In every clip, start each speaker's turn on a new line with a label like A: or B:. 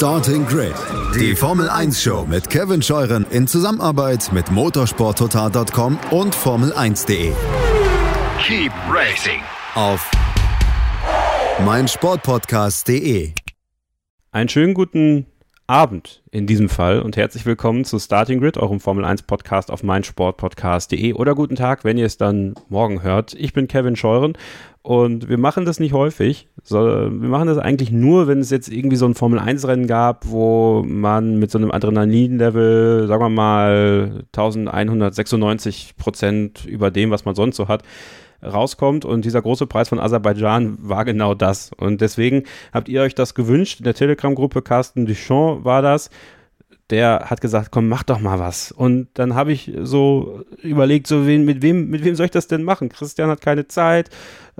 A: Starting Grid, die Formel 1 Show mit Kevin Scheuren in Zusammenarbeit mit motorsporttotal.com und Formel1.de.
B: Keep racing
A: Auf meinsportpodcast.de.
C: Einen schönen guten Abend in diesem Fall und herzlich willkommen zu Starting Grid, eurem Formel 1 Podcast auf meinsportpodcast.de oder guten Tag, wenn ihr es dann morgen hört. Ich bin Kevin Scheuren und wir machen das nicht häufig. Wir machen das eigentlich nur, wenn es jetzt irgendwie so ein Formel 1 Rennen gab, wo man mit so einem Adrenalin-Level, sagen wir mal 1196 Prozent über dem, was man sonst so hat, rauskommt. Und dieser große Preis von Aserbaidschan war genau das. Und deswegen habt ihr euch das gewünscht. In der Telegram-Gruppe Carsten Duchamp war das der hat gesagt, komm, mach doch mal was. Und dann habe ich so überlegt, so wen, mit wem, mit wem soll ich das denn machen? Christian hat keine Zeit.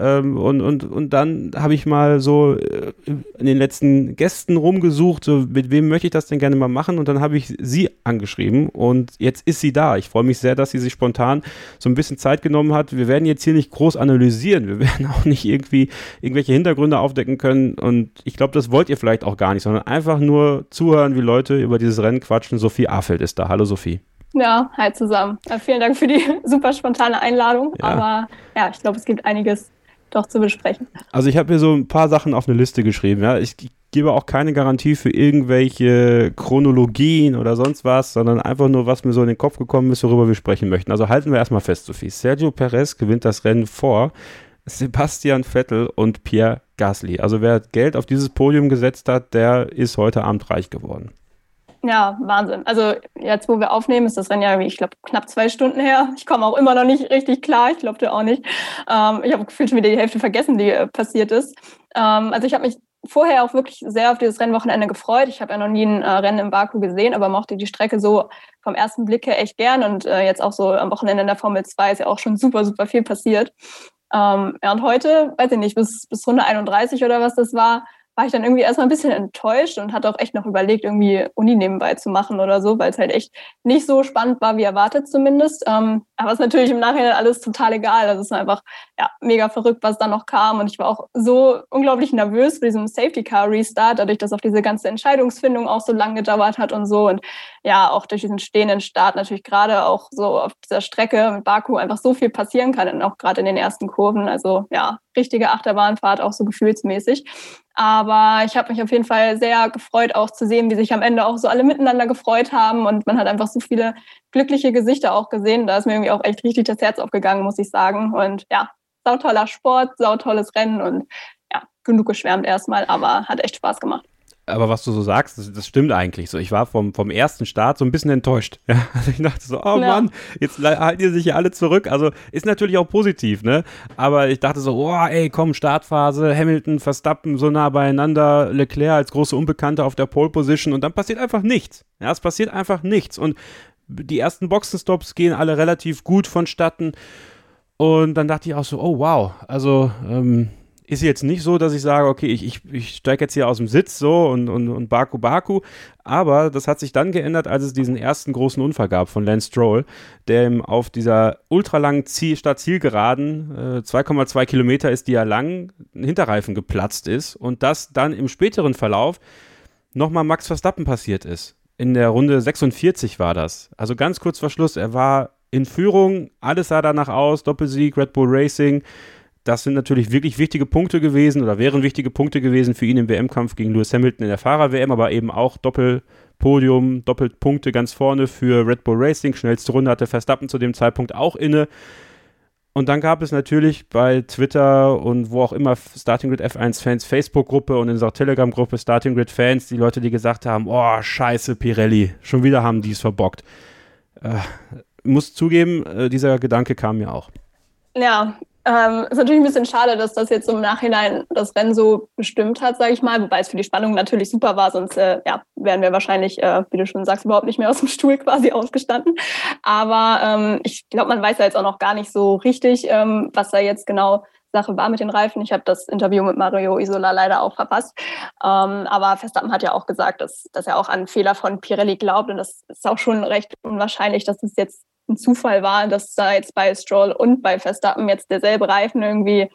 C: Ähm, und, und, und dann habe ich mal so äh, in den letzten Gästen rumgesucht, so mit wem möchte ich das denn gerne mal machen? Und dann habe ich sie angeschrieben und jetzt ist sie da. Ich freue mich sehr, dass sie sich spontan so ein bisschen Zeit genommen hat. Wir werden jetzt hier nicht groß analysieren. Wir werden auch nicht irgendwie irgendwelche Hintergründe aufdecken können. Und ich glaube, das wollt ihr vielleicht auch gar nicht, sondern einfach nur zuhören, wie Leute über dieses Rennen quatschen. Sophie Afeld ist da. Hallo Sophie.
D: Ja, hi zusammen. Äh, vielen Dank für die super spontane Einladung. Ja. Aber ja, ich glaube, es gibt einiges doch zu besprechen.
C: Also ich habe mir so ein paar Sachen auf eine Liste geschrieben. Ja. Ich gebe auch keine Garantie für irgendwelche Chronologien oder sonst was, sondern einfach nur, was mir so in den Kopf gekommen ist, worüber wir sprechen möchten. Also halten wir erstmal fest, Sophie. Sergio Perez gewinnt das Rennen vor Sebastian Vettel und Pierre Gasly. Also wer Geld auf dieses Podium gesetzt hat, der ist heute Abend reich geworden.
D: Ja, Wahnsinn. Also jetzt, wo wir aufnehmen, ist das Rennen ja, ich glaube, knapp zwei Stunden her. Ich komme auch immer noch nicht richtig klar. Ich glaube, du auch nicht. Ähm, ich habe gefühlt schon wieder die Hälfte vergessen, die äh, passiert ist. Ähm, also ich habe mich vorher auch wirklich sehr auf dieses Rennwochenende gefreut. Ich habe ja noch nie ein äh, Rennen im Baku gesehen, aber mochte die Strecke so vom ersten Blick her echt gern. Und äh, jetzt auch so am Wochenende in der Formel 2 ist ja auch schon super, super viel passiert. Ähm, ja, und heute, weiß ich nicht, bis, bis Runde 31 oder was das war, war ich dann irgendwie erstmal ein bisschen enttäuscht und hatte auch echt noch überlegt, irgendwie Uni nebenbei zu machen oder so, weil es halt echt nicht so spannend war, wie erwartet zumindest. Ähm, aber es ist natürlich im Nachhinein alles total egal. Also es ist einfach ja, mega verrückt, was da noch kam. Und ich war auch so unglaublich nervös für diesen Safety Car Restart, dadurch, dass auch diese ganze Entscheidungsfindung auch so lange gedauert hat und so. Und ja, auch durch diesen stehenden Start natürlich gerade auch so auf dieser Strecke mit Baku einfach so viel passieren kann und auch gerade in den ersten Kurven. Also ja, richtige Achterbahnfahrt, auch so gefühlsmäßig. Aber ich habe mich auf jeden Fall sehr gefreut, auch zu sehen, wie sich am Ende auch so alle miteinander gefreut haben. Und man hat einfach so viele glückliche Gesichter auch gesehen. Da ist mir irgendwie auch echt richtig das Herz aufgegangen, muss ich sagen. Und ja, sautoller Sport, sautolles Rennen und ja, genug geschwärmt erstmal, aber hat echt Spaß gemacht
C: aber was du so sagst, das, das, stimmt eigentlich so. Ich war vom, vom ersten Start so ein bisschen enttäuscht. Ja, also ich dachte so, oh ja. Mann, jetzt halten die sich ja alle zurück. Also ist natürlich auch positiv, ne? Aber ich dachte so, oh, ey, komm, Startphase, Hamilton, Verstappen so nah beieinander, Leclerc als große Unbekannte auf der Pole Position und dann passiert einfach nichts. Ja, es passiert einfach nichts. Und die ersten Boxenstops gehen alle relativ gut vonstatten. Und dann dachte ich auch so, oh wow, also ähm, ist jetzt nicht so, dass ich sage, okay, ich, ich, ich steige jetzt hier aus dem Sitz so und, und, und Baku Baku. Aber das hat sich dann geändert, als es diesen ersten großen Unfall gab von Lance Stroll, der ihm auf dieser ultralangen Ziel, äh, 2,2 Kilometer ist die ja lang, ein Hinterreifen geplatzt ist und das dann im späteren Verlauf nochmal Max Verstappen passiert ist. In der Runde 46 war das. Also ganz kurz vor Schluss, er war in Führung, alles sah danach aus, Doppelsieg, Red Bull Racing das sind natürlich wirklich wichtige Punkte gewesen oder wären wichtige Punkte gewesen für ihn im WM-Kampf gegen Lewis Hamilton in der Fahrer-WM, aber eben auch Doppelpodium, Doppelpunkte ganz vorne für Red Bull Racing. Schnellste Runde hatte Verstappen zu dem Zeitpunkt auch inne. Und dann gab es natürlich bei Twitter und wo auch immer Starting Grid F1-Fans Facebook-Gruppe und in unserer Telegram-Gruppe Starting Grid-Fans die Leute, die gesagt haben, oh, scheiße, Pirelli, schon wieder haben die es verbockt. Äh, muss zugeben, äh, dieser Gedanke kam mir auch.
D: Ja, ähm, ist natürlich ein bisschen schade, dass das jetzt im Nachhinein das Rennen so bestimmt hat, sage ich mal, wobei es für die Spannung natürlich super war, sonst äh, ja, wären wir wahrscheinlich, äh, wie du schon sagst, überhaupt nicht mehr aus dem Stuhl quasi ausgestanden. Aber ähm, ich glaube, man weiß ja jetzt auch noch gar nicht so richtig, ähm, was da jetzt genau Sache war mit den Reifen. Ich habe das Interview mit Mario Isola leider auch verpasst. Ähm, aber Verstappen hat ja auch gesagt, dass, dass er auch an Fehler von Pirelli glaubt und das ist auch schon recht unwahrscheinlich, dass es jetzt ein Zufall war, dass da jetzt bei Stroll und bei Verstappen jetzt derselbe Reifen irgendwie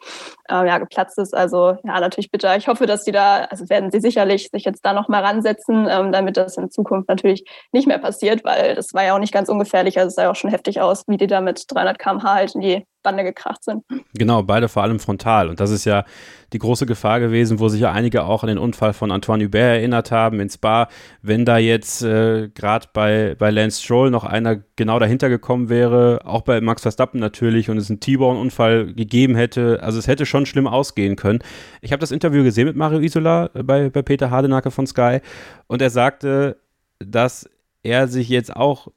D: äh, ja, geplatzt ist. Also ja, natürlich bitter. Ich hoffe, dass die da, also werden sie sicherlich sich jetzt da nochmal ransetzen, ähm, damit das in Zukunft natürlich nicht mehr passiert, weil das war ja auch nicht ganz ungefährlich. Also es sah ja auch schon heftig aus, wie die da mit 300 km/h halt in die Bande gekracht sind.
C: Genau, beide vor allem frontal. Und das ist ja die große Gefahr gewesen, wo sich ja einige auch an den Unfall von Antoine Hubert erinnert haben in Spa. Wenn da jetzt äh, gerade bei, bei Lance Stroll noch einer genau dahinter gekommen wäre, auch bei Max Verstappen natürlich, und es einen T-Bone-Unfall gegeben hätte, also es hätte schon schlimm ausgehen können. Ich habe das Interview gesehen mit Mario Isola äh, bei, bei Peter Hardenacke von Sky und er sagte, dass er sich jetzt auch,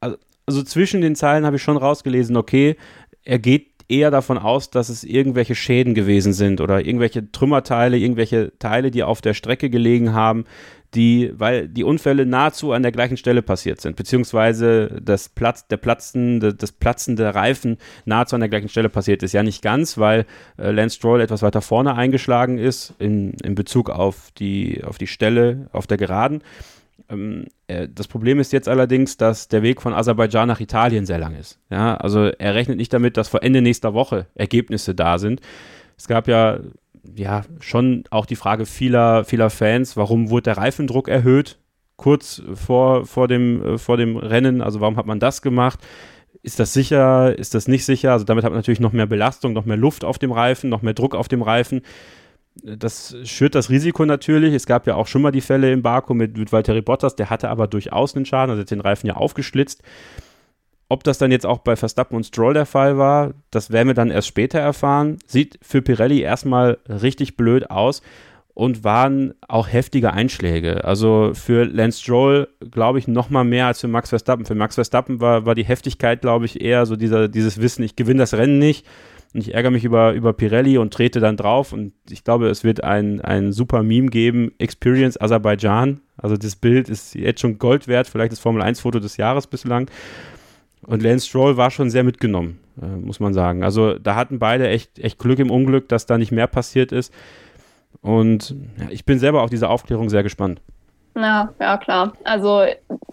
C: also, also zwischen den Zeilen habe ich schon rausgelesen, okay, er geht eher davon aus, dass es irgendwelche Schäden gewesen sind oder irgendwelche Trümmerteile, irgendwelche Teile, die auf der Strecke gelegen haben, die, weil die Unfälle nahezu an der gleichen Stelle passiert sind, beziehungsweise das Platz, der Platzen, das Platzen Reifen nahezu an der gleichen Stelle passiert ist. Ja, nicht ganz, weil äh, Lance Stroll etwas weiter vorne eingeschlagen ist in, in Bezug auf die, auf die Stelle auf der Geraden. Ähm, äh, das Problem ist jetzt allerdings, dass der Weg von Aserbaidschan nach Italien sehr lang ist. Ja, also er rechnet nicht damit, dass vor Ende nächster Woche Ergebnisse da sind. Es gab ja, ja schon auch die Frage vieler, vieler Fans, warum wurde der Reifendruck erhöht kurz vor, vor, dem, äh, vor dem Rennen? Also warum hat man das gemacht? Ist das sicher? Ist das nicht sicher? Also damit hat man natürlich noch mehr Belastung, noch mehr Luft auf dem Reifen, noch mehr Druck auf dem Reifen das schürt das Risiko natürlich. Es gab ja auch schon mal die Fälle im Baku mit, mit Valtteri Bottas, der hatte aber durchaus einen Schaden, also hat den Reifen ja aufgeschlitzt. Ob das dann jetzt auch bei Verstappen und Stroll der Fall war, das werden wir dann erst später erfahren. Sieht für Pirelli erstmal richtig blöd aus und waren auch heftige Einschläge. Also für Lance Stroll, glaube ich, noch mal mehr als für Max Verstappen. Für Max Verstappen war, war die Heftigkeit, glaube ich, eher so dieser, dieses Wissen, ich gewinne das Rennen nicht und ich ärgere mich über, über Pirelli und trete dann drauf und ich glaube, es wird ein, ein super Meme geben, Experience Aserbaidschan. Also das Bild ist jetzt schon Gold wert, vielleicht das Formel 1 Foto des Jahres bislang. Und Lance Stroll war schon sehr mitgenommen, äh, muss man sagen. Also da hatten beide echt, echt Glück im Unglück, dass da nicht mehr passiert ist. Und ja, ich bin selber auf diese Aufklärung sehr gespannt.
D: Ja, ja, klar. Also,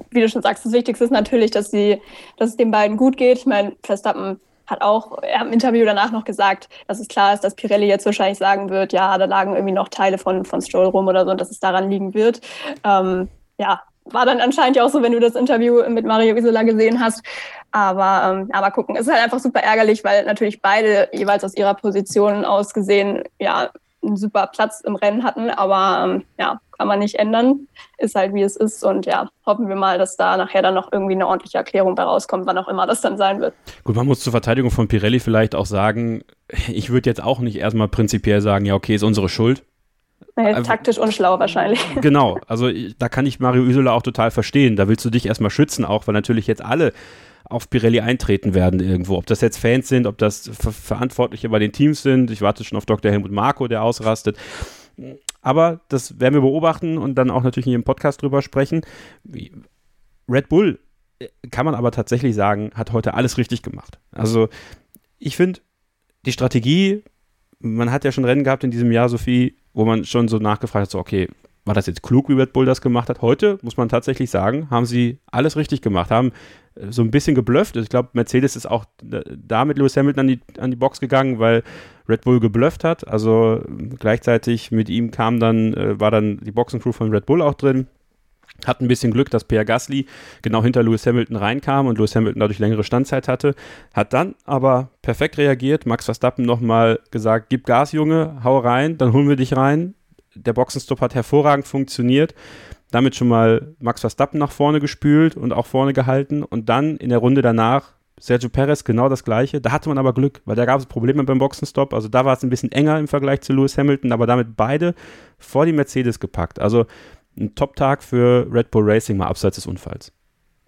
D: wie du schon sagst, das Wichtigste ist natürlich, dass, die, dass es den beiden gut geht. Ich meine, Verstappen hat auch im Interview danach noch gesagt, dass es klar ist, dass Pirelli jetzt wahrscheinlich sagen wird, ja, da lagen irgendwie noch Teile von, von Stroll rum oder so und dass es daran liegen wird. Ähm, ja, war dann anscheinend ja auch so, wenn du das Interview mit Mario Isola gesehen hast. Aber ähm, mal gucken. Es ist halt einfach super ärgerlich, weil natürlich beide jeweils aus ihrer Position aus gesehen, ja, einen super Platz im Rennen hatten. Aber ähm, ja, kann man nicht ändern. Ist halt wie es ist. Und ja, hoffen wir mal, dass da nachher dann noch irgendwie eine ordentliche Erklärung bei rauskommt, wann auch immer das dann sein wird.
C: Gut, man muss zur Verteidigung von Pirelli vielleicht auch sagen, ich würde jetzt auch nicht erstmal prinzipiell sagen, ja, okay, ist unsere Schuld.
D: Nee, also, taktisch unschlau wahrscheinlich.
C: Genau, also da kann ich Mario Isola auch total verstehen. Da willst du dich erstmal schützen, auch weil natürlich jetzt alle auf Pirelli eintreten werden irgendwo. Ob das jetzt Fans sind, ob das Ver Verantwortliche bei den Teams sind. Ich warte schon auf Dr. Helmut Marko, der ausrastet. Aber das werden wir beobachten und dann auch natürlich in Ihrem Podcast drüber sprechen. Red Bull, äh, kann man aber tatsächlich sagen, hat heute alles richtig gemacht. Also ich finde, die Strategie, man hat ja schon Rennen gehabt in diesem Jahr, Sophie, wo man schon so nachgefragt hat, so okay, war das jetzt klug, wie Red Bull das gemacht hat? Heute, muss man tatsächlich sagen, haben sie alles richtig gemacht, haben äh, so ein bisschen geblufft. Ich glaube, Mercedes ist auch da mit Lewis Hamilton an die, an die Box gegangen, weil Red Bull geblufft hat. Also gleichzeitig mit ihm kam dann, äh, war dann die Boxencrew von Red Bull auch drin. Hat ein bisschen Glück, dass Pierre Gasly genau hinter Lewis Hamilton reinkam und Lewis Hamilton dadurch längere Standzeit hatte. Hat dann aber perfekt reagiert. Max Verstappen nochmal gesagt: Gib Gas, Junge, hau rein, dann holen wir dich rein der Boxenstopp hat hervorragend funktioniert. Damit schon mal Max Verstappen nach vorne gespült und auch vorne gehalten. Und dann in der Runde danach Sergio Perez genau das gleiche. Da hatte man aber Glück, weil da gab es Probleme beim Boxenstopp. Also da war es ein bisschen enger im Vergleich zu Lewis Hamilton, aber damit beide vor die Mercedes gepackt. Also ein Top-Tag für Red Bull Racing, mal abseits des Unfalls.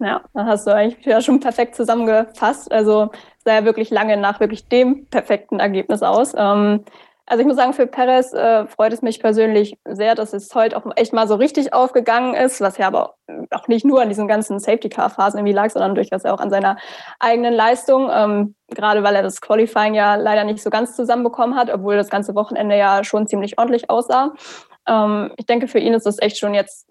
D: Ja, da hast du eigentlich schon perfekt zusammengefasst. Also sah ja wirklich lange nach wirklich dem perfekten Ergebnis aus. Ähm, also ich muss sagen, für Perez äh, freut es mich persönlich sehr, dass es heute auch echt mal so richtig aufgegangen ist, was ja aber auch nicht nur an diesen ganzen Safety-Car-Phasen irgendwie lag, sondern durchaus auch an seiner eigenen Leistung. Ähm, gerade weil er das Qualifying ja leider nicht so ganz zusammenbekommen hat, obwohl das ganze Wochenende ja schon ziemlich ordentlich aussah. Ähm, ich denke, für ihn ist das echt schon jetzt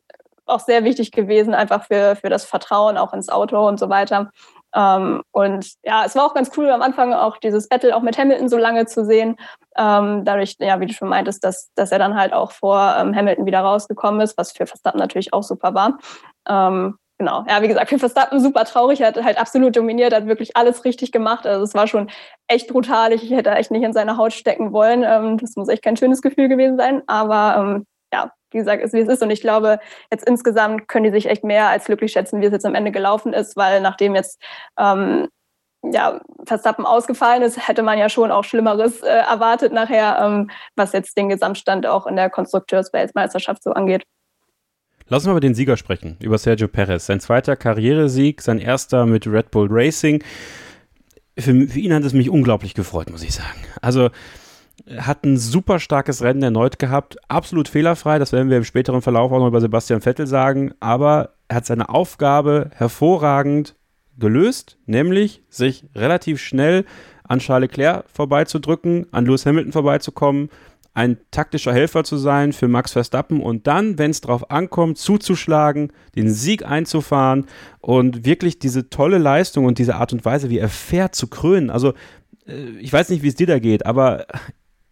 D: auch sehr wichtig gewesen, einfach für, für das Vertrauen auch ins Auto und so weiter Ähm, und ja, es war auch ganz cool am Anfang auch dieses Battle auch mit Hamilton so lange zu sehen. Ähm, dadurch, ja, wie du schon meintest, dass, dass er dann halt auch vor ähm, Hamilton wieder rausgekommen ist, was für Verstappen natürlich auch super war. Genau, ja, wie gesagt, für Verstappen super traurig, er hat halt absolut dominiert, hat wirklich alles richtig gemacht. Also es war schon echt brutal. Ich hätte echt nicht in seine Haut stecken wollen. Ähm, das muss echt kein schönes Gefühl gewesen sein. Aber ähm, ja, wie gesagt, ist wie es ist. Und ich glaube, jetzt insgesamt können die sich echt mehr als glücklich schätzen, wie es jetzt am Ende gelaufen ist, weil nachdem jetzt ähm, ja, Verstappen ausgefallen ist, hätte man ja schon auch Schlimmeres äh, erwartet nachher, ähm, was jetzt den Gesamtstand auch in der Konstrukteursweltmeisterschaft so angeht.
C: Lass uns mal über den Sieger sprechen, über Sergio Perez. Sein zweiter Karrieresieg, sein erster mit Red Bull Racing. Für, für ihn hat es mich unglaublich gefreut, muss ich sagen. Also, hat ein super starkes Rennen erneut gehabt, absolut fehlerfrei, das werden wir im späteren Verlauf auch noch über Sebastian Vettel sagen, aber er hat seine Aufgabe hervorragend gelöst, nämlich sich relativ schnell an Charles Leclerc vorbeizudrücken, an Lewis Hamilton vorbeizukommen, ein taktischer Helfer zu sein für Max Verstappen und dann, wenn es darauf ankommt, zuzuschlagen, den Sieg einzufahren und wirklich diese tolle Leistung und diese Art und Weise, wie er fährt, zu krönen. Also, äh, ich weiß nicht, wie es dir da geht, aber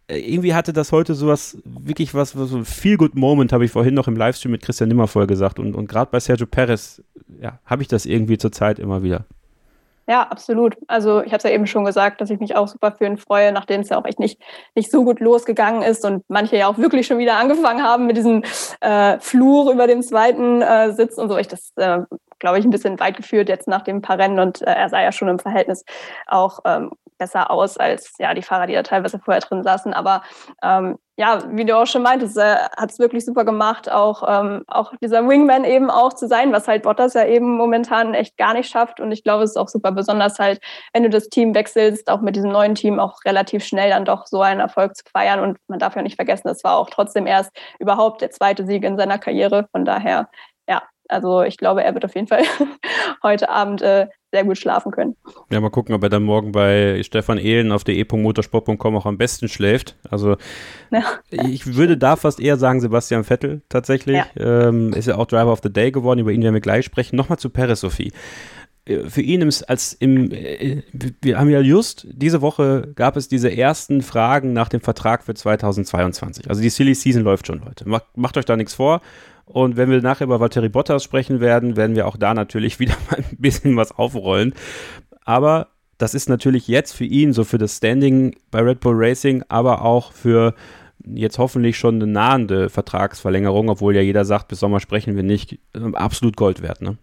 C: äh, irgendwie hatte das heute sowas, wirklich was, so ein Feel-Good-Moment, habe ich vorhin noch im Livestream mit Christian Nimmervoll gesagt. Und, und gerade bei Sergio Perez, ja, habe ich das irgendwie zur Zeit immer wieder.
D: Ja, absolut. Also ich habe es ja eben schon gesagt, dass ich mich auch super für ihn freue, nachdem es ja auch echt nicht, nicht so gut losgegangen ist und manche ja auch wirklich schon wieder angefangen haben mit diesem äh, Fluch über dem zweiten äh, Sitz und so. Ich das, äh, glaube ich, ein bisschen weit geführt jetzt nach dem paar Rennen und äh, er sah ja schon im Verhältnis auch ähm, besser aus als ja die Fahrer, die da teilweise vorher drin saßen. Aber ähm, ja, wie du auch schon meintest, er hat es wirklich super gemacht, auch, ähm, auch dieser Wingman eben auch zu sein, was halt Bottas ja eben momentan echt gar nicht schafft. Und ich glaube, es ist auch super besonders halt, wenn du das Team wechselst, auch mit diesem neuen Team auch relativ schnell dann doch so einen Erfolg zu feiern. Und man darf ja nicht vergessen, es war auch trotzdem erst überhaupt der zweite Sieg in seiner Karriere. Von daher, ja, also ich glaube, er wird auf jeden Fall heute Abend äh, sehr gut schlafen können.
C: Ja, mal gucken, ob er dann morgen bei Stefan Ehlen auf de.motorsport.com auch am besten schläft. Also ja. ich würde da fast eher sagen Sebastian Vettel tatsächlich. Ja. Ähm, ist ja auch Driver of the Day geworden, über ihn werden wir gleich sprechen. Nochmal zu Perez, Sophie äh, für ihn im, als im, äh, wir haben ja just diese Woche gab es diese ersten Fragen nach dem Vertrag für 2022. Also die Silly Season läuft schon, Leute. Macht, macht euch da nichts vor. Und wenn wir nachher über Valtteri Bottas sprechen werden, werden wir auch da natürlich wieder mal ein bisschen was aufrollen. Aber das ist natürlich jetzt für ihn, so für das Standing bei Red Bull Racing, aber auch für jetzt hoffentlich schon eine nahende Vertragsverlängerung, obwohl ja jeder sagt, bis Sommer sprechen wir nicht, absolut Gold wert, ne?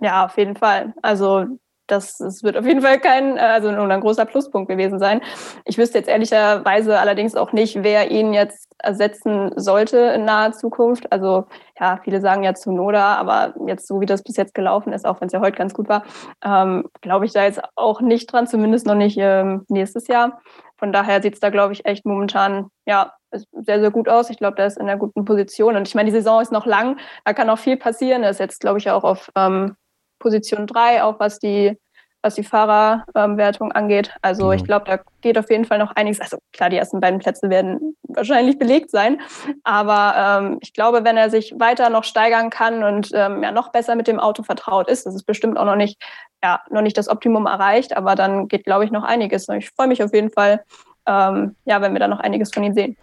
D: Ja, auf jeden Fall. Also das, das wird auf jeden Fall kein, äh, also ein großer Pluspunkt gewesen sein. Ich wüsste jetzt ehrlicherweise allerdings auch nicht, wer ihn jetzt ersetzen sollte in naher Zukunft. Also ja, viele sagen ja zu Noda, aber jetzt so wie das bis jetzt gelaufen ist, auch wenn es ja heute ganz gut war, ähm, glaube ich da jetzt auch nicht dran, zumindest noch nicht ähm, nächstes Jahr. Von daher sieht es da, glaube ich, echt momentan ja sehr, sehr gut aus. Ich glaube, der ist in einer guten Position. Und ich meine, die Saison ist noch lang, da kann auch viel passieren. Er ist jetzt, glaube ich, auch auf ähm, Position 3, auch was die, was die Fahrerwertung ähm, angeht. Also genau. ich glaube, da geht auf jeden Fall noch einiges. Also klar, die ersten beiden Plätze werden wahrscheinlich belegt sein. Aber ähm, ich glaube, wenn er sich weiter noch steigern kann und ähm, ja noch besser mit dem Auto vertraut ist, das ist bestimmt auch noch nicht, ja, noch nicht das Optimum erreicht, aber dann geht, glaube ich, noch einiges. Und ich freue mich auf jeden Fall, ähm, ja, wenn wir da noch einiges von ihm sehen.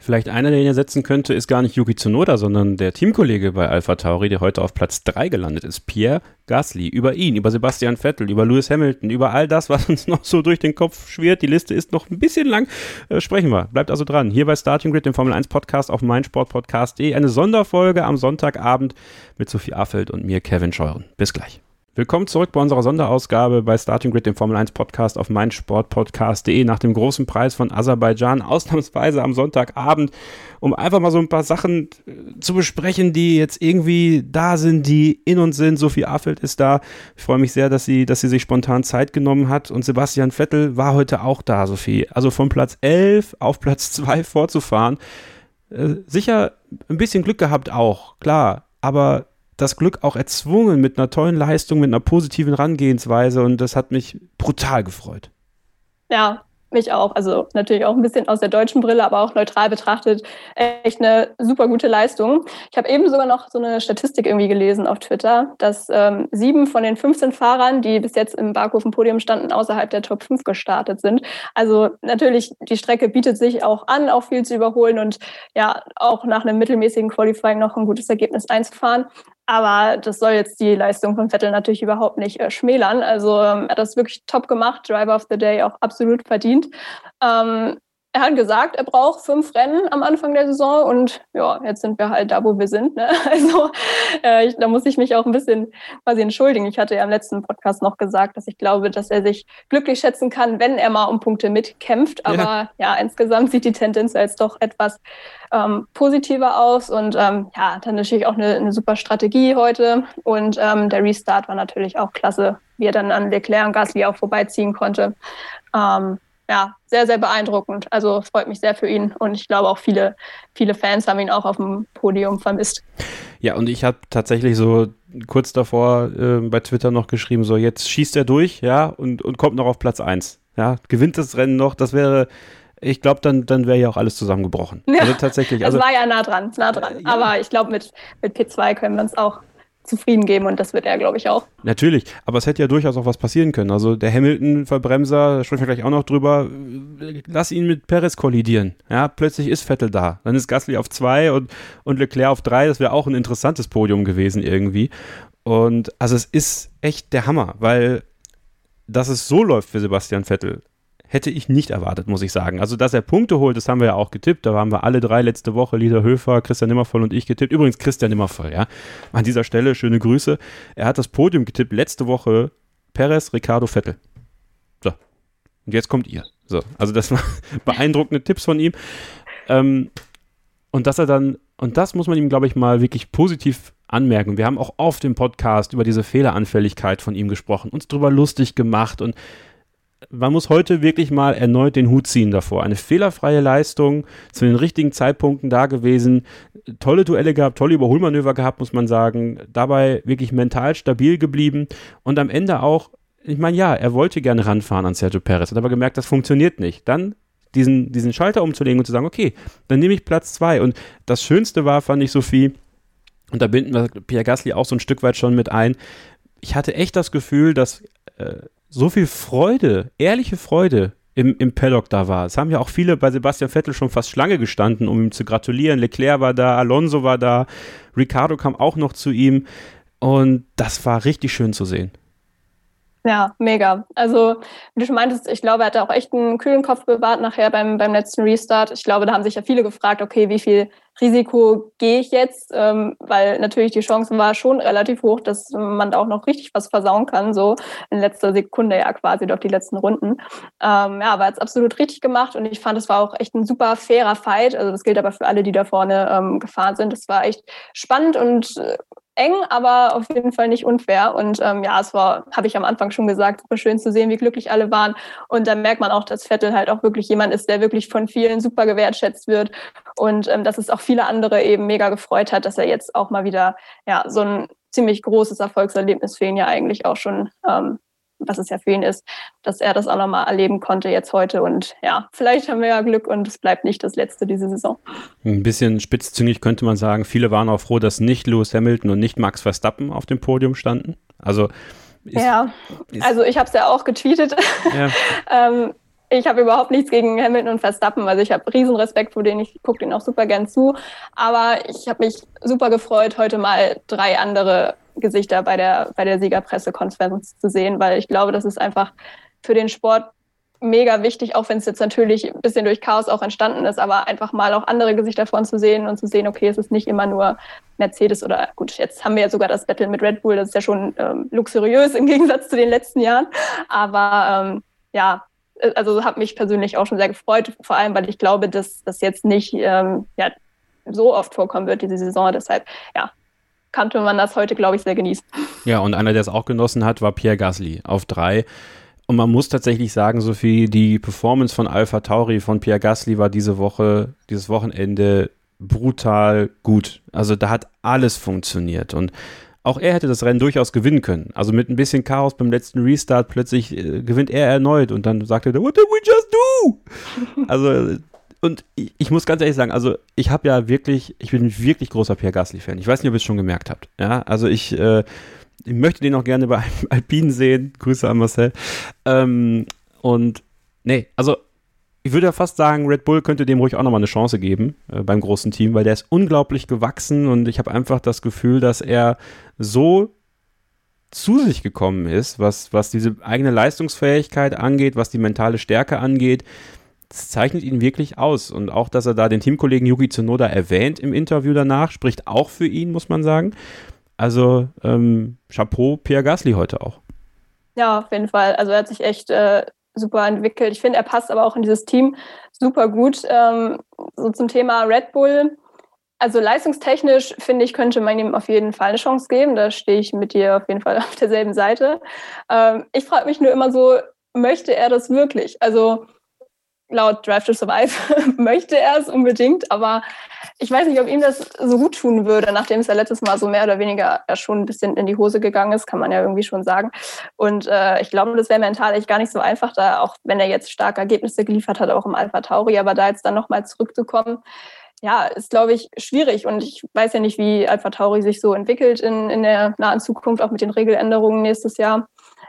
C: Vielleicht einer, der ihn ersetzen könnte, ist gar nicht Yuki Tsunoda, sondern der Teamkollege bei Alpha Tauri, der heute auf Platz 3 gelandet ist, Pierre Gasly. Über ihn, über Sebastian Vettel, über Lewis Hamilton, über all das, was uns noch so durch den Kopf schwirrt. Die Liste ist noch ein bisschen lang. Äh, sprechen wir. Bleibt also dran. Hier bei Starting Grid, dem Formel 1 Podcast auf meinsportpodcast.de. Eine Sonderfolge am Sonntagabend mit Sophie Affeld und mir, Kevin Scheuren. Bis gleich. Willkommen zurück bei unserer Sonderausgabe bei Starting Grid, dem Formel 1 Podcast auf meinsportpodcast.de nach dem großen Preis von Aserbaidschan, ausnahmsweise am Sonntagabend, um einfach mal so ein paar Sachen äh, zu besprechen, die jetzt irgendwie da sind, die in uns sind. Sophie Affeld ist da. Ich freue mich sehr, dass sie, dass sie sich spontan Zeit genommen hat und Sebastian Vettel war heute auch da, Sophie. Also von Platz 11 auf Platz 2 vorzufahren. Äh, sicher ein bisschen Glück gehabt auch, klar, aber das Glück auch erzwungen mit einer tollen Leistung, mit einer positiven Herangehensweise und das hat mich brutal gefreut.
D: Ja, mich auch. Also natürlich auch ein bisschen aus der deutschen Brille, aber auch neutral betrachtet. Echt eine super gute Leistung. Ich habe eben sogar noch so eine Statistik irgendwie gelesen auf Twitter, dass ähm, sieben von den 15 Fahrern, die bis jetzt im Barkofen-Podium standen, außerhalb der Top 5 gestartet sind. Also natürlich, die Strecke bietet sich auch an, auch viel zu überholen und ja, auch nach einem mittelmäßigen Qualifying noch ein gutes Ergebnis einzufahren. Aber das soll jetzt die Leistung von Vettel natürlich überhaupt nicht äh, schmälern. Also ähm, er hat das wirklich top gemacht, Driver of the Day auch absolut verdient. Ähm, er hat gesagt, er braucht fünf Rennen am Anfang der Saison und ja, jetzt sind wir halt da, wo wir sind. Ne? Also äh, ich, da muss ich mich auch ein bisschen quasi entschuldigen. Ich hatte ja im letzten Podcast noch gesagt, dass ich glaube, dass er sich glücklich schätzen kann, wenn er mal um Punkte mitkämpft. Aber ja, ja insgesamt sieht die Tendenz jetzt doch etwas ähm, positiver aus und ähm, ja, dann natürlich auch eine, eine super Strategie heute und ähm, der Restart war natürlich auch klasse, wie er dann an Leclerc und Gasly auch vorbeiziehen konnte. Ähm, ja, sehr, sehr beeindruckend. Also freut mich sehr für ihn und ich glaube auch viele, viele Fans haben ihn auch auf dem Podium vermisst.
C: Ja, und ich habe tatsächlich so kurz davor äh, bei Twitter noch geschrieben, so jetzt schießt er durch, ja, und, und kommt noch auf Platz 1. Ja, gewinnt das Rennen noch, das wäre, ich glaube, dann, dann wäre ja auch alles zusammengebrochen.
D: Ja, also tatsächlich. Also, es war ja nah dran, nah dran. Äh, ja. Aber ich glaube, mit, mit P2 können wir uns auch zufrieden geben und das wird er, glaube ich, auch.
C: Natürlich, aber es hätte ja durchaus auch was passieren können. Also der Hamilton-Verbremser, da sprechen wir gleich auch noch drüber, lass ihn mit Perez kollidieren. Ja, plötzlich ist Vettel da. Dann ist Gasly auf zwei und, und Leclerc auf drei. Das wäre auch ein interessantes Podium gewesen irgendwie. Und also es ist echt der Hammer, weil dass es so läuft für Sebastian Vettel, hätte ich nicht erwartet, muss ich sagen. Also, dass er Punkte holt, das haben wir ja auch getippt. Da waren wir alle drei letzte Woche, Lisa Höfer, Christian Nimmervoll und ich getippt. Übrigens Christian Nimmervoll, ja. An dieser Stelle schöne Grüße. Er hat das Podium getippt letzte Woche Perez, Ricardo, Vettel. So. Und jetzt kommt ihr. So. Also, das waren beeindruckende Tipps von ihm. Ähm, und dass er dann, und das muss man ihm, glaube ich, mal wirklich positiv anmerken. Wir haben auch auf dem Podcast über diese Fehleranfälligkeit von ihm gesprochen, uns drüber lustig gemacht und man muss heute wirklich mal erneut den Hut ziehen davor. Eine fehlerfreie Leistung, zu den richtigen Zeitpunkten da gewesen, tolle Duelle gehabt, tolle Überholmanöver gehabt, muss man sagen. Dabei wirklich mental stabil geblieben und am Ende auch, ich meine, ja, er wollte gerne ranfahren an Sergio Perez, hat aber gemerkt, das funktioniert nicht. Dann diesen, diesen Schalter umzulegen und zu sagen, okay, dann nehme ich Platz zwei. Und das Schönste war, fand ich, Sophie, und da binden wir Pierre Gasly auch so ein Stück weit schon mit ein. Ich hatte echt das Gefühl, dass äh, so viel Freude, ehrliche Freude im, im Paddock da war. Es haben ja auch viele bei Sebastian Vettel schon fast Schlange gestanden, um ihm zu gratulieren. Leclerc war da, Alonso war da, Ricardo kam auch noch zu ihm. Und das war richtig schön zu sehen.
D: Ja, mega. Also, wie du schon meintest, ich glaube, er hat auch echt einen kühlen Kopf bewahrt nachher beim, beim letzten Restart. Ich glaube, da haben sich ja viele gefragt, okay, wie viel Risiko gehe ich jetzt? Ähm, weil natürlich die Chance war schon relativ hoch, dass man da auch noch richtig was versauen kann, so in letzter Sekunde ja quasi durch die letzten Runden. Ähm, ja, aber er hat es absolut richtig gemacht und ich fand, es war auch echt ein super fairer Fight. Also das gilt aber für alle, die da vorne ähm, gefahren sind. Es war echt spannend und äh, eng, aber auf jeden Fall nicht unfair. Und ähm, ja, es war, habe ich am Anfang schon gesagt, super schön zu sehen, wie glücklich alle waren. Und dann merkt man auch, dass Vettel halt auch wirklich jemand ist, der wirklich von vielen super gewertschätzt wird. Und ähm, dass es auch viele andere eben mega gefreut hat, dass er jetzt auch mal wieder ja so ein ziemlich großes Erfolgserlebnis für ihn ja eigentlich auch schon ähm, was es ja für ihn ist, dass er das auch nochmal erleben konnte jetzt heute. Und ja, vielleicht haben wir ja Glück und es bleibt nicht das letzte diese Saison.
C: Ein bisschen spitzzüngig könnte man sagen, viele waren auch froh, dass nicht Lewis Hamilton und nicht Max Verstappen auf dem Podium standen. Also
D: ist, ja, ist, also ich habe es ja auch getweetet. Ja. ähm, ich habe überhaupt nichts gegen Hamilton und Verstappen. Also ich habe riesen Respekt vor denen. Ich gucke denen auch super gern zu. Aber ich habe mich super gefreut, heute mal drei andere Gesichter bei der, bei der Siegerpressekonferenz zu sehen, weil ich glaube, das ist einfach für den Sport mega wichtig, auch wenn es jetzt natürlich ein bisschen durch Chaos auch entstanden ist, aber einfach mal auch andere Gesichter von zu sehen und zu sehen, okay, es ist nicht immer nur Mercedes oder gut, jetzt haben wir ja sogar das Battle mit Red Bull, das ist ja schon ähm, luxuriös im Gegensatz zu den letzten Jahren, aber ähm, ja, also hat mich persönlich auch schon sehr gefreut, vor allem, weil ich glaube, dass das jetzt nicht ähm, ja, so oft vorkommen wird, diese Saison, deshalb ja, konnte man das heute, glaube ich, sehr genießen.
C: Ja, und einer, der es auch genossen hat, war Pierre Gasly auf drei. Und man muss tatsächlich sagen, Sophie, die Performance von Alpha Tauri von Pierre Gasly war diese Woche, dieses Wochenende brutal gut. Also da hat alles funktioniert. Und auch er hätte das Rennen durchaus gewinnen können. Also mit ein bisschen Chaos beim letzten Restart plötzlich äh, gewinnt er erneut und dann sagt er, what did we just do? also und ich, ich, muss ganz ehrlich sagen, also ich habe ja wirklich, ich bin wirklich großer Pierre Gasly-Fan. Ich weiß nicht, ob ihr es schon gemerkt habt. Ja, also ich, äh, ich möchte den auch gerne bei Alpine sehen. Grüße an Marcel. Ähm, und nee, also ich würde ja fast sagen, Red Bull könnte dem ruhig auch nochmal eine Chance geben äh, beim großen Team, weil der ist unglaublich gewachsen und ich habe einfach das Gefühl, dass er so zu sich gekommen ist, was, was diese eigene Leistungsfähigkeit angeht, was die mentale Stärke angeht. Das zeichnet ihn wirklich aus. Und auch, dass er da den Teamkollegen Yuki Tsunoda erwähnt im Interview danach, spricht auch für ihn, muss man sagen. Also ähm, Chapeau Pierre Gasly heute auch.
D: Ja, auf jeden Fall. Also er hat sich echt äh, super entwickelt. Ich finde, er passt aber auch in dieses Team super gut. Ähm, so zum Thema Red Bull. Also leistungstechnisch finde ich, könnte man ihm auf jeden Fall eine Chance geben. Da stehe ich mit dir auf jeden Fall auf derselben Seite. Ähm, ich frage mich nur immer so, möchte er das wirklich? Also laut Drive to Survive möchte er es unbedingt, aber ich weiß nicht, ob ihm das so gut tun würde, nachdem es ja letztes Mal so mehr oder weniger schon ein bisschen in die Hose gegangen ist, kann man ja irgendwie schon sagen. Und äh, ich glaube, das wäre mental echt gar nicht so einfach, da auch wenn er jetzt starke Ergebnisse geliefert hat, auch im Alpha Tauri, aber da jetzt dann nochmal zurückzukommen, ja, ist, glaube ich, schwierig. Und ich weiß ja nicht, wie Alpha Tauri sich so entwickelt in, in der nahen Zukunft, auch mit den Regeländerungen nächstes Jahr.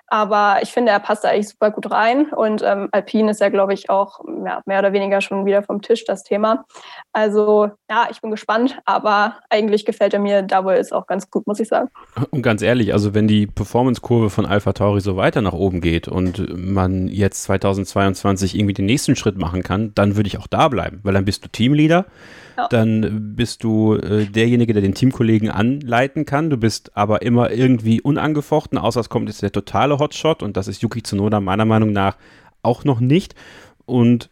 D: Aber ich finde, er passt da eigentlich super gut rein. Und ähm, Alpine ist ja, glaube ich, auch ja, mehr oder weniger schon wieder vom Tisch das Thema. Also ja, ich bin gespannt, aber eigentlich gefällt er mir wohl ist auch ganz gut, muss ich sagen.
C: Und ganz ehrlich, also wenn die Performance-Kurve von Alpha Tauri so weiter nach oben geht und man jetzt 2022 irgendwie den nächsten Schritt machen kann, dann würde ich auch da bleiben, weil dann bist du Teamleader dann bist du äh, derjenige, der den Teamkollegen anleiten kann. Du bist aber immer irgendwie unangefochten, außer es kommt jetzt der totale Hotshot und das ist Yuki Tsunoda meiner Meinung nach auch noch nicht. Und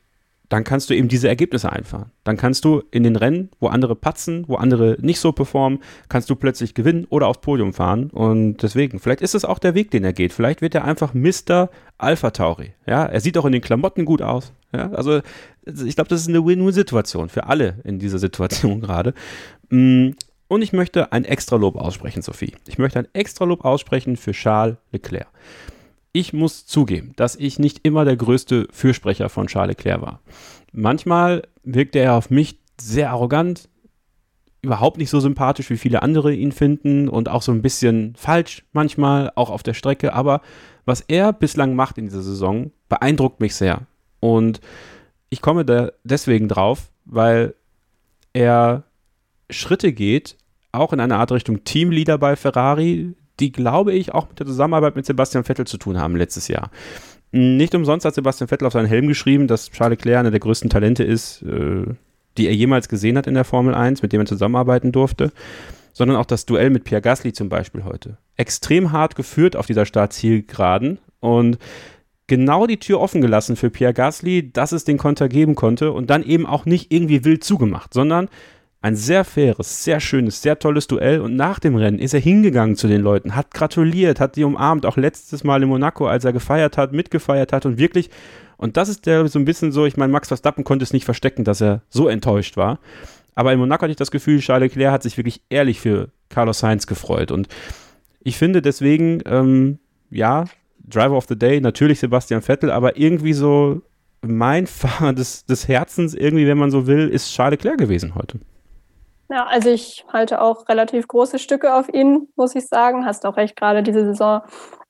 C: dann kannst du eben diese Ergebnisse einfahren. Dann kannst du in den Rennen, wo andere patzen, wo andere nicht so performen, kannst du plötzlich gewinnen oder aufs Podium fahren. Und deswegen, vielleicht ist es auch der Weg, den er geht. Vielleicht wird er einfach Mr. Alpha Tauri. Ja, er sieht auch in den Klamotten gut aus. Ja, also ich glaube, das ist eine Win-Win-Situation für alle in dieser Situation gerade. Mm, und ich möchte ein extra Lob aussprechen, Sophie. Ich möchte ein extra Lob aussprechen für Charles Leclerc ich muss zugeben, dass ich nicht immer der größte Fürsprecher von Charles Leclerc war. Manchmal wirkte er auf mich sehr arrogant, überhaupt nicht so sympathisch, wie viele andere ihn finden und auch so ein bisschen falsch manchmal, auch auf der Strecke. Aber was er bislang macht in dieser Saison, beeindruckt mich sehr. Und ich komme da deswegen drauf, weil er Schritte geht, auch in eine Art Richtung Teamleader bei Ferrari, die, glaube ich, auch mit der Zusammenarbeit mit Sebastian Vettel zu tun haben letztes Jahr. Nicht umsonst hat Sebastian Vettel auf seinen Helm geschrieben, dass Charles Leclerc einer der größten Talente ist, äh, die er jemals gesehen hat in der Formel 1, mit dem er zusammenarbeiten durfte, sondern auch das Duell mit Pierre Gasly zum Beispiel heute. Extrem hart geführt auf dieser Startzielgeraden und genau die Tür offen gelassen für Pierre Gasly, dass es den Konter geben konnte und dann eben auch nicht irgendwie wild zugemacht, sondern ein sehr faires, sehr schönes, sehr tolles Duell. Und nach dem Rennen ist er hingegangen zu den Leuten, hat gratuliert, hat die umarmt, auch letztes Mal in Monaco, als er gefeiert hat, mitgefeiert hat und wirklich, und das ist der so ein bisschen so, ich meine, Max Verstappen konnte es nicht verstecken, dass er so enttäuscht war, aber in Monaco hatte ich das Gefühl, Charles Leclerc hat sich wirklich ehrlich für Carlos Sainz gefreut. Und ich finde deswegen, ähm, ja, Driver of the Day, natürlich Sebastian Vettel, aber irgendwie so mein Fahrer des, des Herzens, irgendwie, wenn man so will, ist Charles Leclerc gewesen heute.
D: Ja, also ich halte auch relativ große Stücke auf ihn, muss ich sagen. Hast auch recht, gerade diese Saison,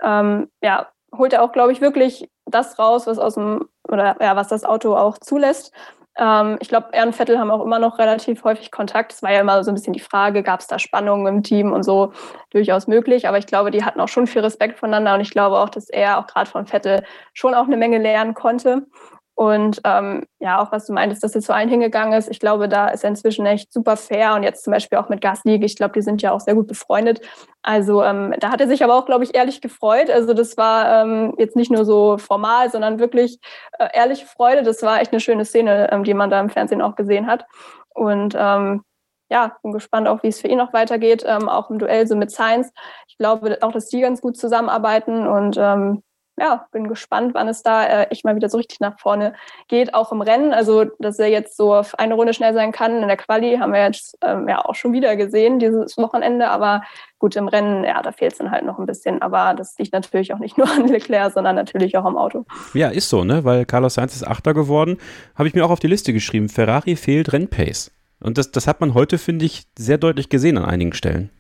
D: ähm, ja, holt er auch, glaube ich, wirklich das raus, was aus dem, oder ja, was das Auto auch zulässt. Ähm, ich glaube, er und Vettel haben auch immer noch relativ häufig Kontakt. Es war ja immer so ein bisschen die Frage, gab es da Spannungen im Team und so, durchaus möglich. Aber ich glaube, die hatten auch schon viel Respekt voneinander und ich glaube auch, dass er auch gerade von Vettel schon auch eine Menge lernen konnte. Und ähm, ja, auch was du meintest, dass er zu allen hingegangen ist. Ich glaube, da ist er inzwischen echt super fair. Und jetzt zum Beispiel auch mit Gasly, ich glaube, die sind ja auch sehr gut befreundet. Also ähm, da hat er sich aber auch, glaube ich, ehrlich gefreut. Also das war ähm, jetzt nicht nur so formal, sondern wirklich äh, ehrliche Freude. Das war echt eine schöne Szene, ähm, die man da im Fernsehen auch gesehen hat. Und ähm, ja, bin gespannt auch, wie es für ihn noch weitergeht, ähm, auch im Duell so mit Science. Ich glaube auch, dass die ganz gut zusammenarbeiten und ähm, ja, bin gespannt, wann es da äh, echt mal wieder so richtig nach vorne geht, auch im Rennen. Also, dass er jetzt so auf eine Runde schnell sein kann in der Quali, haben wir jetzt ähm, ja auch schon wieder gesehen dieses Wochenende. Aber gut, im Rennen, ja, da fehlt es dann halt noch ein bisschen. Aber das liegt natürlich auch nicht nur an Leclerc, sondern natürlich auch am Auto.
C: Ja, ist so, ne? Weil Carlos Sainz ist Achter geworden. Habe ich mir auch auf die Liste geschrieben. Ferrari fehlt Rennpace. Und das, das hat man heute, finde ich, sehr deutlich gesehen an einigen Stellen.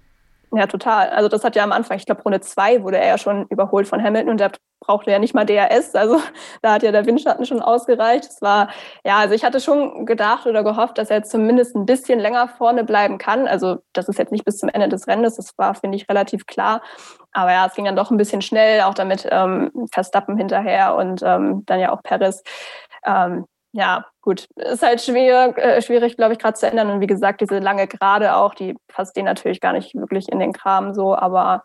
D: Ja, total. Also das hat ja am Anfang, ich glaube, Runde zwei wurde er ja schon überholt von Hamilton und der brauchte ja nicht mal DRS. Also da hat ja der Windschatten schon ausgereicht. Es war, ja, also ich hatte schon gedacht oder gehofft, dass er zumindest ein bisschen länger vorne bleiben kann. Also das ist jetzt nicht bis zum Ende des Rennens, das war, finde ich, relativ klar. Aber ja, es ging dann doch ein bisschen schnell, auch damit ähm, Verstappen hinterher und ähm, dann ja auch Perez. Ähm, ja, gut, ist halt schwer, äh, schwierig, glaube ich, gerade zu ändern. Und wie gesagt, diese lange Gerade auch, die passt denen natürlich gar nicht wirklich in den Kram so. Aber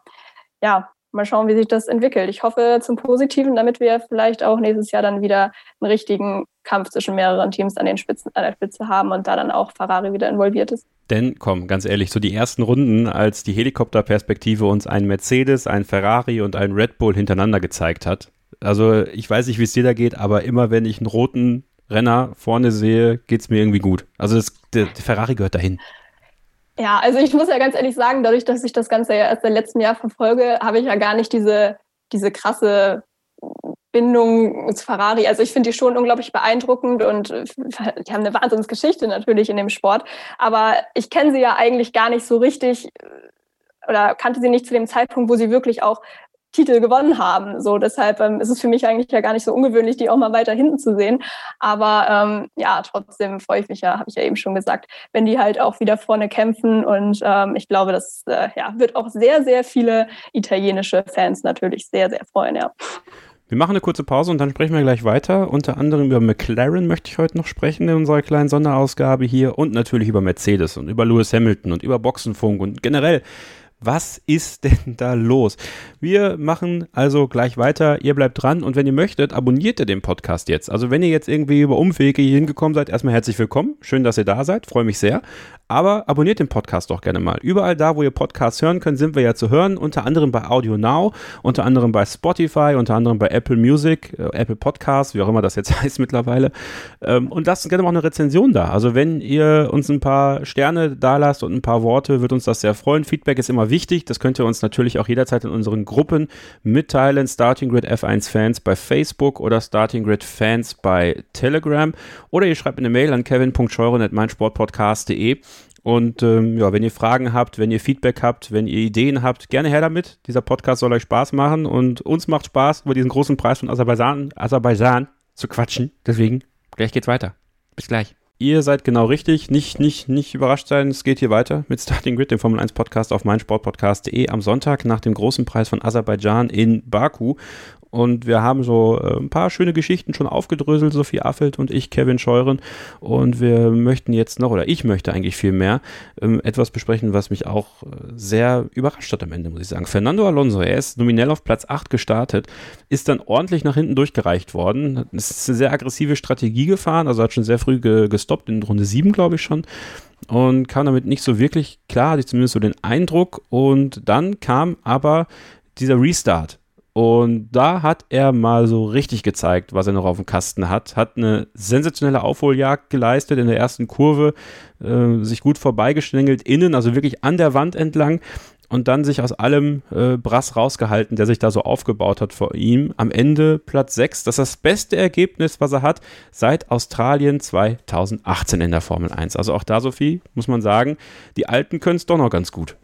D: ja, mal schauen, wie sich das entwickelt. Ich hoffe zum Positiven, damit wir vielleicht auch nächstes Jahr dann wieder einen richtigen Kampf zwischen mehreren Teams an, den Spitzen, an der Spitze haben und da dann auch Ferrari wieder involviert ist.
C: Denn, komm, ganz ehrlich, so die ersten Runden, als die Helikopterperspektive uns ein Mercedes, ein Ferrari und ein Red Bull hintereinander gezeigt hat. Also ich weiß nicht, wie es dir da geht, aber immer wenn ich einen roten Renner vorne sehe, geht es mir irgendwie gut. Also das, der, der Ferrari gehört dahin.
D: Ja, also ich muss ja ganz ehrlich sagen, dadurch, dass ich das Ganze ja erst im letzten Jahr verfolge, habe ich ja gar nicht diese, diese krasse Bindung zu Ferrari. Also ich finde die schon unglaublich beeindruckend und die haben eine Wahnsinnsgeschichte natürlich in dem Sport. Aber ich kenne sie ja eigentlich gar nicht so richtig oder kannte sie nicht zu dem Zeitpunkt, wo sie wirklich auch Titel gewonnen haben. So, deshalb ähm, ist es für mich eigentlich ja gar nicht so ungewöhnlich, die auch mal weiter hinten zu sehen. Aber ähm, ja, trotzdem freue ich mich ja, habe ich ja eben schon gesagt, wenn die halt auch wieder vorne kämpfen. Und ähm, ich glaube, das äh, ja, wird auch sehr, sehr viele italienische Fans natürlich sehr, sehr freuen, ja.
C: Wir machen eine kurze Pause und dann sprechen wir gleich weiter. Unter anderem über McLaren möchte ich heute noch sprechen in unserer kleinen Sonderausgabe hier und natürlich über Mercedes und über Lewis Hamilton und über Boxenfunk und generell was ist denn da los? Wir machen also gleich weiter. Ihr bleibt dran und wenn ihr möchtet, abonniert ihr den Podcast jetzt. Also wenn ihr jetzt irgendwie über Umwege hier hingekommen seid, erstmal herzlich willkommen. Schön, dass ihr da seid. Freue mich sehr. Aber abonniert den Podcast doch gerne mal. Überall da, wo ihr Podcasts hören könnt, sind wir ja zu hören. Unter anderem bei Audio Now, unter anderem bei Spotify, unter anderem bei Apple Music, äh, Apple Podcasts, wie auch immer das jetzt heißt mittlerweile. Ähm, und lasst gerne mal eine Rezension da. Also wenn ihr uns ein paar Sterne da lasst und ein paar Worte, wird uns das sehr freuen. Feedback ist immer wichtig. Das könnt ihr uns natürlich auch jederzeit in unseren Gruppen mitteilen. Starting Grid F1 Fans bei Facebook oder Starting Grid Fans bei Telegram. Oder ihr schreibt eine Mail an kevin.scheuren.meinsportpodcast.de. Und ähm, ja, wenn ihr Fragen habt, wenn ihr Feedback habt, wenn ihr Ideen habt, gerne her damit. Dieser Podcast soll euch Spaß machen und uns macht Spaß, über diesen großen Preis von Aserbaidschan, Aserbaidschan zu quatschen. Deswegen, gleich geht's weiter. Bis gleich. Ihr seid genau richtig. Nicht, nicht, nicht überrascht sein. Es geht hier weiter mit Starting Grid, dem Formel 1 Podcast auf meinsportpodcast.de am Sonntag nach dem großen Preis von Aserbaidschan in Baku. Und wir haben so äh, ein paar schöne Geschichten schon aufgedröselt, Sophie Affelt und ich, Kevin Scheuren. Und wir möchten jetzt noch, oder ich möchte eigentlich viel mehr, ähm, etwas besprechen, was mich auch äh, sehr überrascht hat am Ende, muss ich sagen. Fernando Alonso, er ist nominell auf Platz 8 gestartet, ist dann ordentlich nach hinten durchgereicht worden. Es ist eine sehr aggressive Strategie gefahren, also hat schon sehr früh ge gestoppt, in Runde 7, glaube ich schon und kam damit nicht so wirklich klar, hatte ich zumindest so den Eindruck. Und dann kam aber dieser Restart. Und da hat er mal so richtig gezeigt, was er noch auf dem Kasten hat. Hat eine sensationelle Aufholjagd geleistet in der ersten Kurve, äh, sich gut vorbeigeschlängelt innen, also wirklich an der Wand entlang und dann sich aus allem äh, Brass rausgehalten, der sich da so aufgebaut hat vor ihm. Am Ende Platz 6. Das ist das beste Ergebnis, was er hat seit Australien 2018 in der Formel 1. Also auch da, Sophie, muss man sagen, die Alten können es doch noch ganz gut.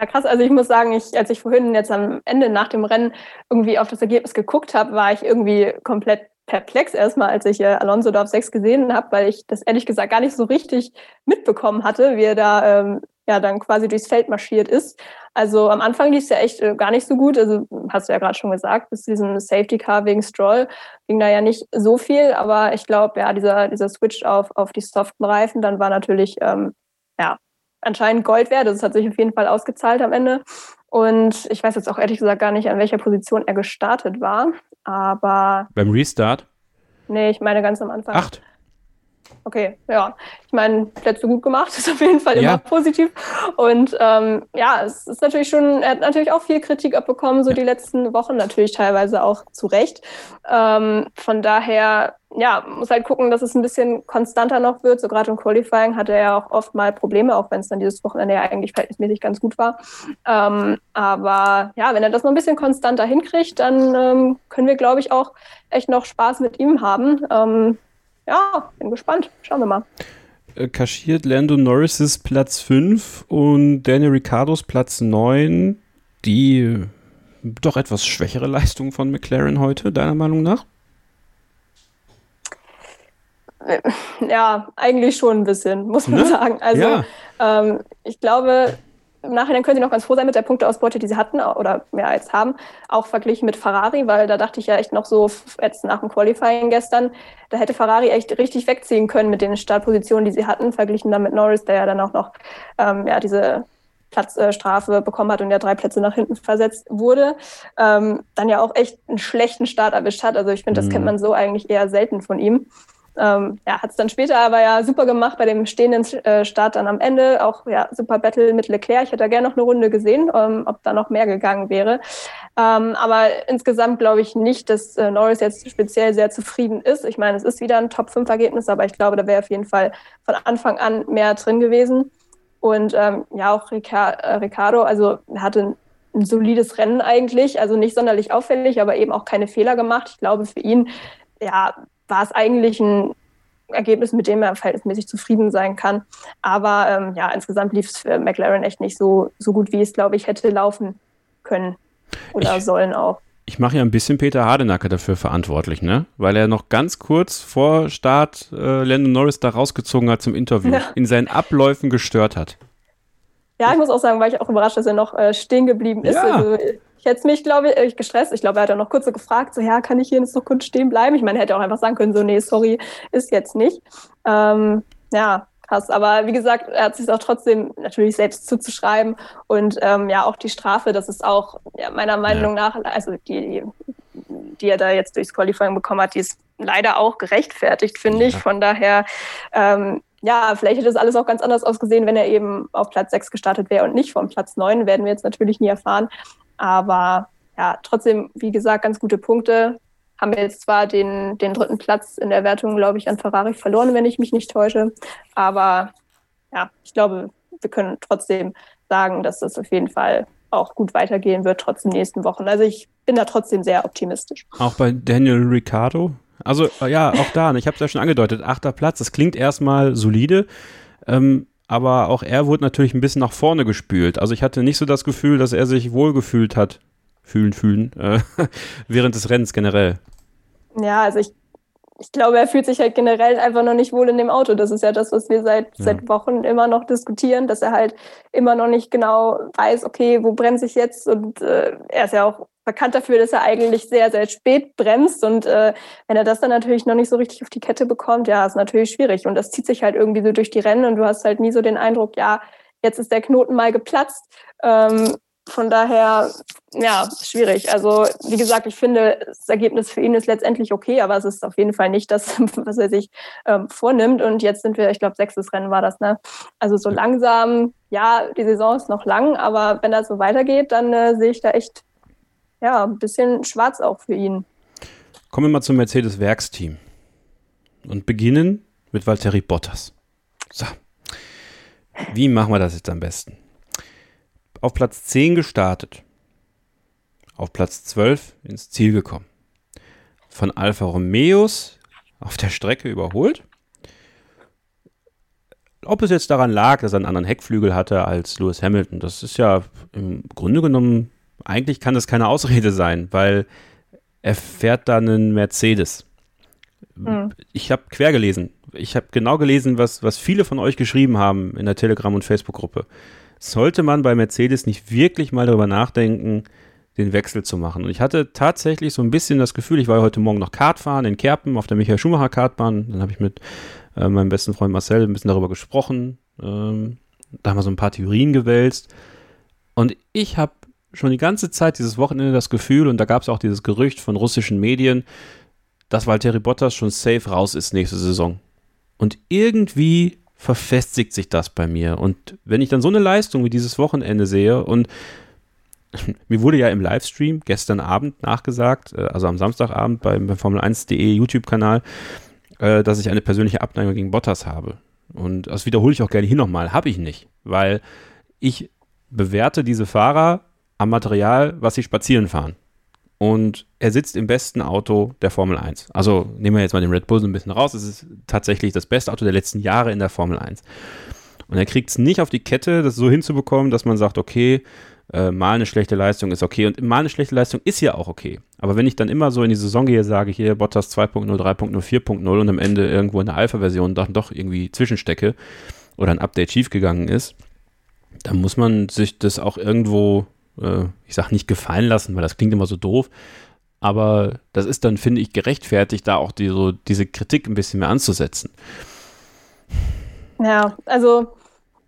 D: Ja, krass. Also ich muss sagen, ich, als ich vorhin jetzt am Ende nach dem Rennen irgendwie auf das Ergebnis geguckt habe, war ich irgendwie komplett perplex erstmal, als ich äh, Alonso da auf 6 gesehen habe, weil ich das ehrlich gesagt gar nicht so richtig mitbekommen hatte, wie er da ähm, ja dann quasi durchs Feld marschiert ist. Also am Anfang lief es ja echt äh, gar nicht so gut. Also hast du ja gerade schon gesagt, bis zu diesem Safety Car wegen Stroll ging da ja nicht so viel. Aber ich glaube, ja, dieser, dieser Switch auf, auf die soften Reifen, dann war natürlich ähm, ja, anscheinend Gold wert. Das hat sich auf jeden Fall ausgezahlt am Ende. Und ich weiß jetzt auch ehrlich gesagt gar nicht, an welcher Position er gestartet war. Aber.
C: Beim Restart?
D: Nee, ich meine ganz am Anfang.
C: Acht.
D: Okay, ja. Ich meine, Plätze gut gemacht, ist auf jeden Fall
C: Ja.
D: immer positiv. Und ähm, ja, es ist natürlich schon, er hat natürlich auch viel Kritik abbekommen, so die letzten Wochen, natürlich teilweise auch zu Recht. Ähm, von daher, ja, muss halt gucken, dass es ein bisschen konstanter noch wird. So gerade im Qualifying hatte er ja auch oft mal Probleme, auch wenn es dann dieses Wochenende ja eigentlich verhältnismäßig ganz gut war. Ähm, aber ja, wenn er das noch ein bisschen konstanter hinkriegt, dann ähm, können wir, glaube ich, auch echt noch Spaß mit ihm haben. Ja, bin gespannt. Schauen wir mal.
C: Äh, kaschiert Lando Norris Platz 5 und Daniel Ricciardos Platz 9. Die äh, doch etwas schwächere Leistung von McLaren heute, deiner Meinung nach?
D: Ja, eigentlich schon ein bisschen, muss man
C: Ne?
D: sagen. Also
C: Ja.
D: ähm, ich glaube, im Nachhinein können sie noch ganz froh sein mit der Punkteausbeute, die sie hatten oder mehr als haben, auch verglichen mit Ferrari, weil da dachte ich ja echt noch so jetzt nach dem Qualifying gestern, da hätte Ferrari echt richtig wegziehen können mit den Startpositionen, die sie hatten, verglichen dann mit Norris, der ja dann auch noch ähm, ja, diese Platzstrafe bekommen hat und ja drei Plätze nach hinten versetzt wurde, ähm, dann ja auch echt einen schlechten Start erwischt hat. Also ich finde, das
C: Mhm.
D: kennt man so eigentlich eher selten von ihm. Ähm, ja, hat es dann später aber ja super gemacht bei dem stehenden äh, Start dann am Ende. Auch ja, super Battle mit Leclerc. Ich hätte da gerne noch eine Runde gesehen, ähm, ob da noch mehr gegangen wäre. Ähm, aber insgesamt glaube ich nicht, dass äh, Norris jetzt speziell sehr zufrieden ist. Ich meine, es ist wieder ein Top-5-Ergebnis, aber ich glaube, da wäre auf jeden Fall von Anfang an mehr drin gewesen. Und ähm, ja, auch Rica äh, Ricardo, also er hatte ein, ein solides Rennen eigentlich, also nicht sonderlich auffällig, aber eben auch keine Fehler gemacht. Ich glaube, für ihn, ja, war es eigentlich ein Ergebnis, mit dem er verhältnismäßig zufrieden sein kann. Aber ähm, ja, insgesamt lief es für McLaren echt nicht so, so gut, wie es, glaube ich, hätte laufen können oder
C: Ich-
D: sollen auch.
C: Ich mache ja ein bisschen Peter Hardenacke dafür verantwortlich, ne? Weil er noch ganz kurz vor Start äh, Lando Norris da rausgezogen hat zum Interview,
D: Ja.
C: in seinen Abläufen gestört hat.
D: Ja, ich muss auch sagen, war ich auch überrascht, dass er noch äh, stehen geblieben ist.
C: Ja.
D: Also, ich hätte es mich, glaube ich, äh, gestresst. Ich glaube, er hat dann noch kurz so gefragt, so, ja, kann ich hier jetzt noch kurz stehen bleiben? Ich meine, er hätte auch einfach sagen können, so, nee, sorry, ist jetzt nicht. Ähm, ja, krass. Aber wie gesagt, er hat sich auch trotzdem natürlich selbst zuzuschreiben. Und ähm, ja, auch die Strafe, das ist auch ja, meiner Meinung nach, also die, die er da jetzt durchs Qualifying bekommen hat, die ist leider auch gerechtfertigt, finde ich.
C: Ja.
D: Von daher, ähm, ja, vielleicht hätte das alles auch ganz anders ausgesehen, wenn er eben auf Platz 6 gestartet wäre und nicht von Platz 9, werden wir jetzt natürlich nie erfahren. Aber ja, trotzdem, wie gesagt, ganz gute Punkte. Haben wir jetzt zwar den, den dritten Platz in der Wertung, glaube ich, an Ferrari verloren, wenn ich mich nicht täusche. Aber ja, ich glaube, wir können trotzdem sagen, dass das auf jeden Fall auch gut weitergehen wird, trotz den nächsten Wochen. Also ich bin da trotzdem sehr optimistisch.
C: Auch bei Daniel Ricciardo. Also ja, auch da, ich habe es ja schon angedeutet, achter Platz, das klingt erstmal solide, ähm, aber auch er wurde natürlich ein bisschen nach vorne gespült. Also ich hatte nicht so das Gefühl, dass er sich wohlgefühlt hat, fühlen, fühlen, äh, während des Rennens generell.
D: Ja, also ich, ich glaube, er fühlt sich halt generell einfach noch nicht wohl in dem Auto. Das ist ja das, was wir seit,
C: Ja.
D: seit Wochen immer noch diskutieren, dass er halt immer noch nicht genau weiß, okay, wo bremse ich jetzt? Und äh, er ist ja auch bekannt dafür, dass er eigentlich sehr, sehr spät bremst. Und äh, wenn er das dann natürlich noch nicht so richtig auf die Kette bekommt, ja, ist natürlich schwierig. Und das zieht sich halt irgendwie so durch die Rennen und du hast halt nie so den Eindruck, ja, jetzt ist der Knoten mal geplatzt. Ähm, von daher, ja, schwierig. Also, wie gesagt, ich finde, das Ergebnis für ihn ist letztendlich okay, aber es ist auf jeden Fall nicht das, was er sich ähm, vornimmt. Und jetzt sind wir, ich glaube, sechstes Rennen war das, ne? Also so langsam, ja, die Saison ist noch lang, aber wenn das so weitergeht, dann äh, sehe ich da echt, ja, ein bisschen schwarz auch für ihn.
C: Kommen wir mal zum Mercedes-Werksteam und beginnen mit Valtteri Bottas. So. Wie machen wir das jetzt am besten? Auf Platz 10 gestartet. Auf Platz 12 ins Ziel gekommen. Von Alfa Romeos auf der Strecke überholt. Ob es jetzt daran lag, dass er einen anderen Heckflügel hatte als Lewis Hamilton, das ist ja im Grunde genommen, eigentlich kann das keine Ausrede sein, weil er fährt da einen Mercedes.
D: Hm.
C: Ich habe quer gelesen. Ich habe genau gelesen, was, was viele von euch geschrieben haben in der Telegram- und Facebook-Gruppe. Sollte man bei Mercedes nicht wirklich mal darüber nachdenken, den Wechsel zu machen? Und ich hatte tatsächlich so ein bisschen das Gefühl, ich war ja heute Morgen noch Kartfahren in Kerpen auf der Michael Schumacher Kartbahn. Dann habe ich mit äh, meinem besten Freund Marcel ein bisschen darüber gesprochen. Ähm, da haben wir so ein paar Theorien gewälzt. Und ich habe schon die ganze Zeit dieses Wochenende das Gefühl, und da gab es auch dieses Gerücht von russischen Medien, dass Valtteri Bottas schon safe raus ist nächste Saison. Und irgendwie verfestigt sich das bei mir. Und wenn ich dann so eine Leistung wie dieses Wochenende sehe und mir wurde ja im Livestream gestern Abend nachgesagt, äh, also am Samstagabend beim, beim Formel1.de YouTube-Kanal, äh, dass ich eine persönliche Abneigung gegen Bottas habe. Und das wiederhole ich auch gerne hier nochmal. Habe ich nicht, weil ich bewerte diese Fahrer am Material, was sie spazieren fahren. Und er sitzt im besten Auto der Formel 1. Also nehmen wir jetzt mal den Red Bull so ein bisschen raus. Es ist tatsächlich das beste Auto der letzten Jahre in der Formel 1. Und er kriegt es nicht auf die Kette, das so hinzubekommen, dass man sagt, okay, äh, mal eine schlechte Leistung ist okay. Und mal eine schlechte Leistung ist ja auch okay. Aber wenn ich dann immer so in die Saison gehe, sage hier Bottas 2.0, 3.0, 4.0 und am Ende irgendwo in der Alpha-Version dann doch irgendwie zwischenstecke oder ein Update schiefgegangen ist, dann muss man sich das auch irgendwo äh, ich sage nicht gefallen lassen, weil das klingt immer so doof, aber das ist dann, finde ich, gerechtfertigt, da auch die, so, diese Kritik ein bisschen mehr anzusetzen.
D: Ja, also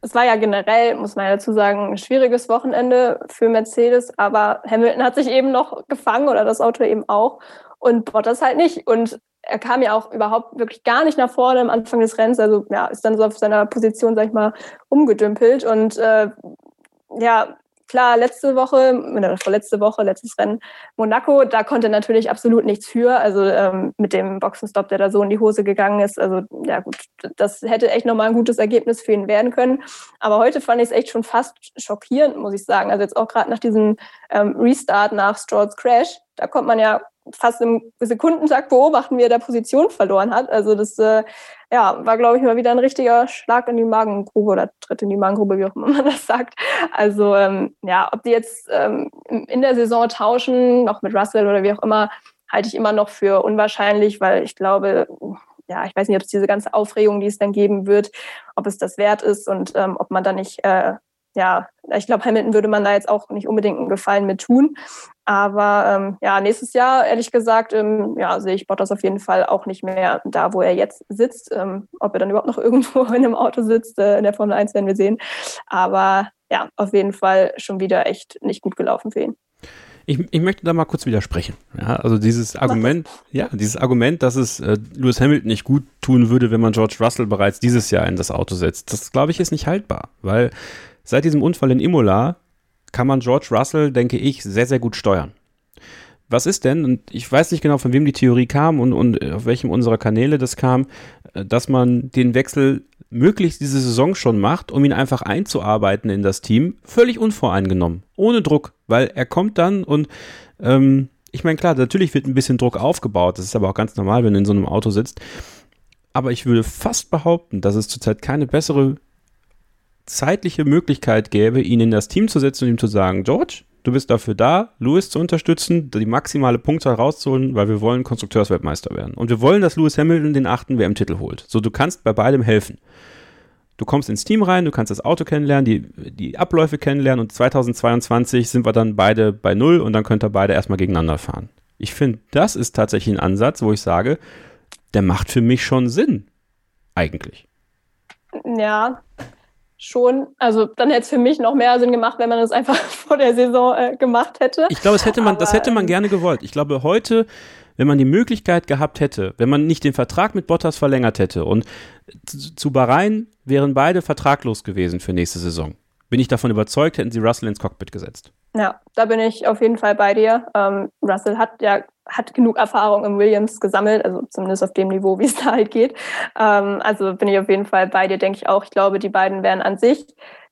D: es war ja generell, muss man ja dazu sagen, ein schwieriges Wochenende für Mercedes, aber Hamilton hat sich eben noch gefangen oder das Auto eben auch und Bottas halt nicht. Und er kam ja auch überhaupt wirklich gar nicht nach vorne am Anfang des Rennens, also ja, ist dann so auf seiner Position, sag ich mal, umgedümpelt und äh, ja, klar, letzte Woche, oder vorletzte Woche, letztes Rennen, Monaco, da konnte natürlich absolut nichts für. Also ähm, mit dem Boxenstopp, der da so in die Hose gegangen ist. Also ja gut, das hätte echt nochmal ein gutes Ergebnis für ihn werden können. Aber heute fand ich es echt schon fast schockierend, muss ich sagen. Also jetzt auch gerade nach diesem ähm, Restart nach Strolls Crash, da kommt man ja fast im Sekundentakt beobachten, wie er da Position verloren hat. Also das äh, ja, war, glaube ich, mal wieder ein richtiger Schlag in die Magengrube oder Tritt in die Magengrube, wie auch immer man das sagt. Also ähm, ja, ob die jetzt ähm, in der Saison tauschen, noch mit Russell oder wie auch immer, halte ich immer noch für unwahrscheinlich, weil ich glaube, ja, ich weiß nicht, ob es diese ganze Aufregung, die es dann geben wird, ob es das wert ist und ähm, ob man da nicht äh, ja, ich glaube, Hamilton würde man da jetzt auch nicht unbedingt einen Gefallen mit tun. Aber ähm, ja, nächstes Jahr, ehrlich gesagt, ähm, ja, sehe ich Bottas auf jeden Fall auch nicht mehr da, wo er jetzt sitzt. Ähm, ob er dann überhaupt noch irgendwo in einem Auto sitzt, äh, in der Formel 1 werden wir sehen. Aber ja, auf jeden Fall schon wieder echt nicht gut gelaufen für ihn.
C: Ich, ich, möchte da mal kurz widersprechen. Ja, also dieses Argument, ja, dieses Argument, dass es äh, Lewis Hamilton nicht gut tun würde, wenn man George Russell bereits dieses Jahr in das Auto setzt, das glaube ich ist nicht haltbar, weil Seit diesem Unfall in Imola kann man George Russell, denke ich, sehr, sehr gut steuern. Was ist denn, und ich weiß nicht genau, von wem die Theorie kam und, und auf welchem unserer Kanäle das kam, äh, dass man den Wechsel möglichst diese Saison schon macht, um ihn einfach einzuarbeiten in das Team, völlig unvoreingenommen, ohne Druck, weil er kommt dann und ähm, ich meine, klar, natürlich wird ein bisschen Druck aufgebaut, das ist aber auch ganz normal, wenn du in so einem Auto sitzt. Aber ich würde fast behaupten, dass es zurzeit keine bessere zeitliche Möglichkeit gäbe, ihn in das Team zu setzen und ihm zu sagen, George, du bist dafür da, Lewis zu unterstützen, die maximale Punktzahl rauszuholen, weil wir wollen Konstrukteursweltmeister werden. Und wir wollen, dass Lewis Hamilton den achten WM-Titel holt. So, du kannst bei beidem helfen. Du kommst ins Team rein, du kannst das Auto kennenlernen, die, die Abläufe kennenlernen und 2022 sind wir dann beide bei Null und dann könnt ihr beide erstmal gegeneinander fahren. Ich finde, das ist tatsächlich ein Ansatz, wo ich sage, der macht für mich schon Sinn. Eigentlich.
D: Ja, schon. Also dann hätte es für mich noch mehr Sinn gemacht, wenn man es einfach vor der Saison äh, gemacht hätte.
C: Ich glaube, das hätte man, Aber, das hätte man ähm, gerne gewollt. Ich glaube, heute, wenn man die Möglichkeit gehabt hätte, wenn man nicht den Vertrag mit Bottas verlängert hätte und zu Bahrain wären beide vertraglos gewesen für nächste Saison, bin ich davon überzeugt, hätten sie Russell ins Cockpit gesetzt.
D: Ja, da bin ich auf jeden Fall bei dir. Ähm, Russell hat ja hat genug Erfahrung im Williams gesammelt, also zumindest auf dem Niveau, wie es da halt geht. Ähm, also bin ich auf jeden Fall bei dir, denke ich auch. Ich glaube, die beiden wären an sich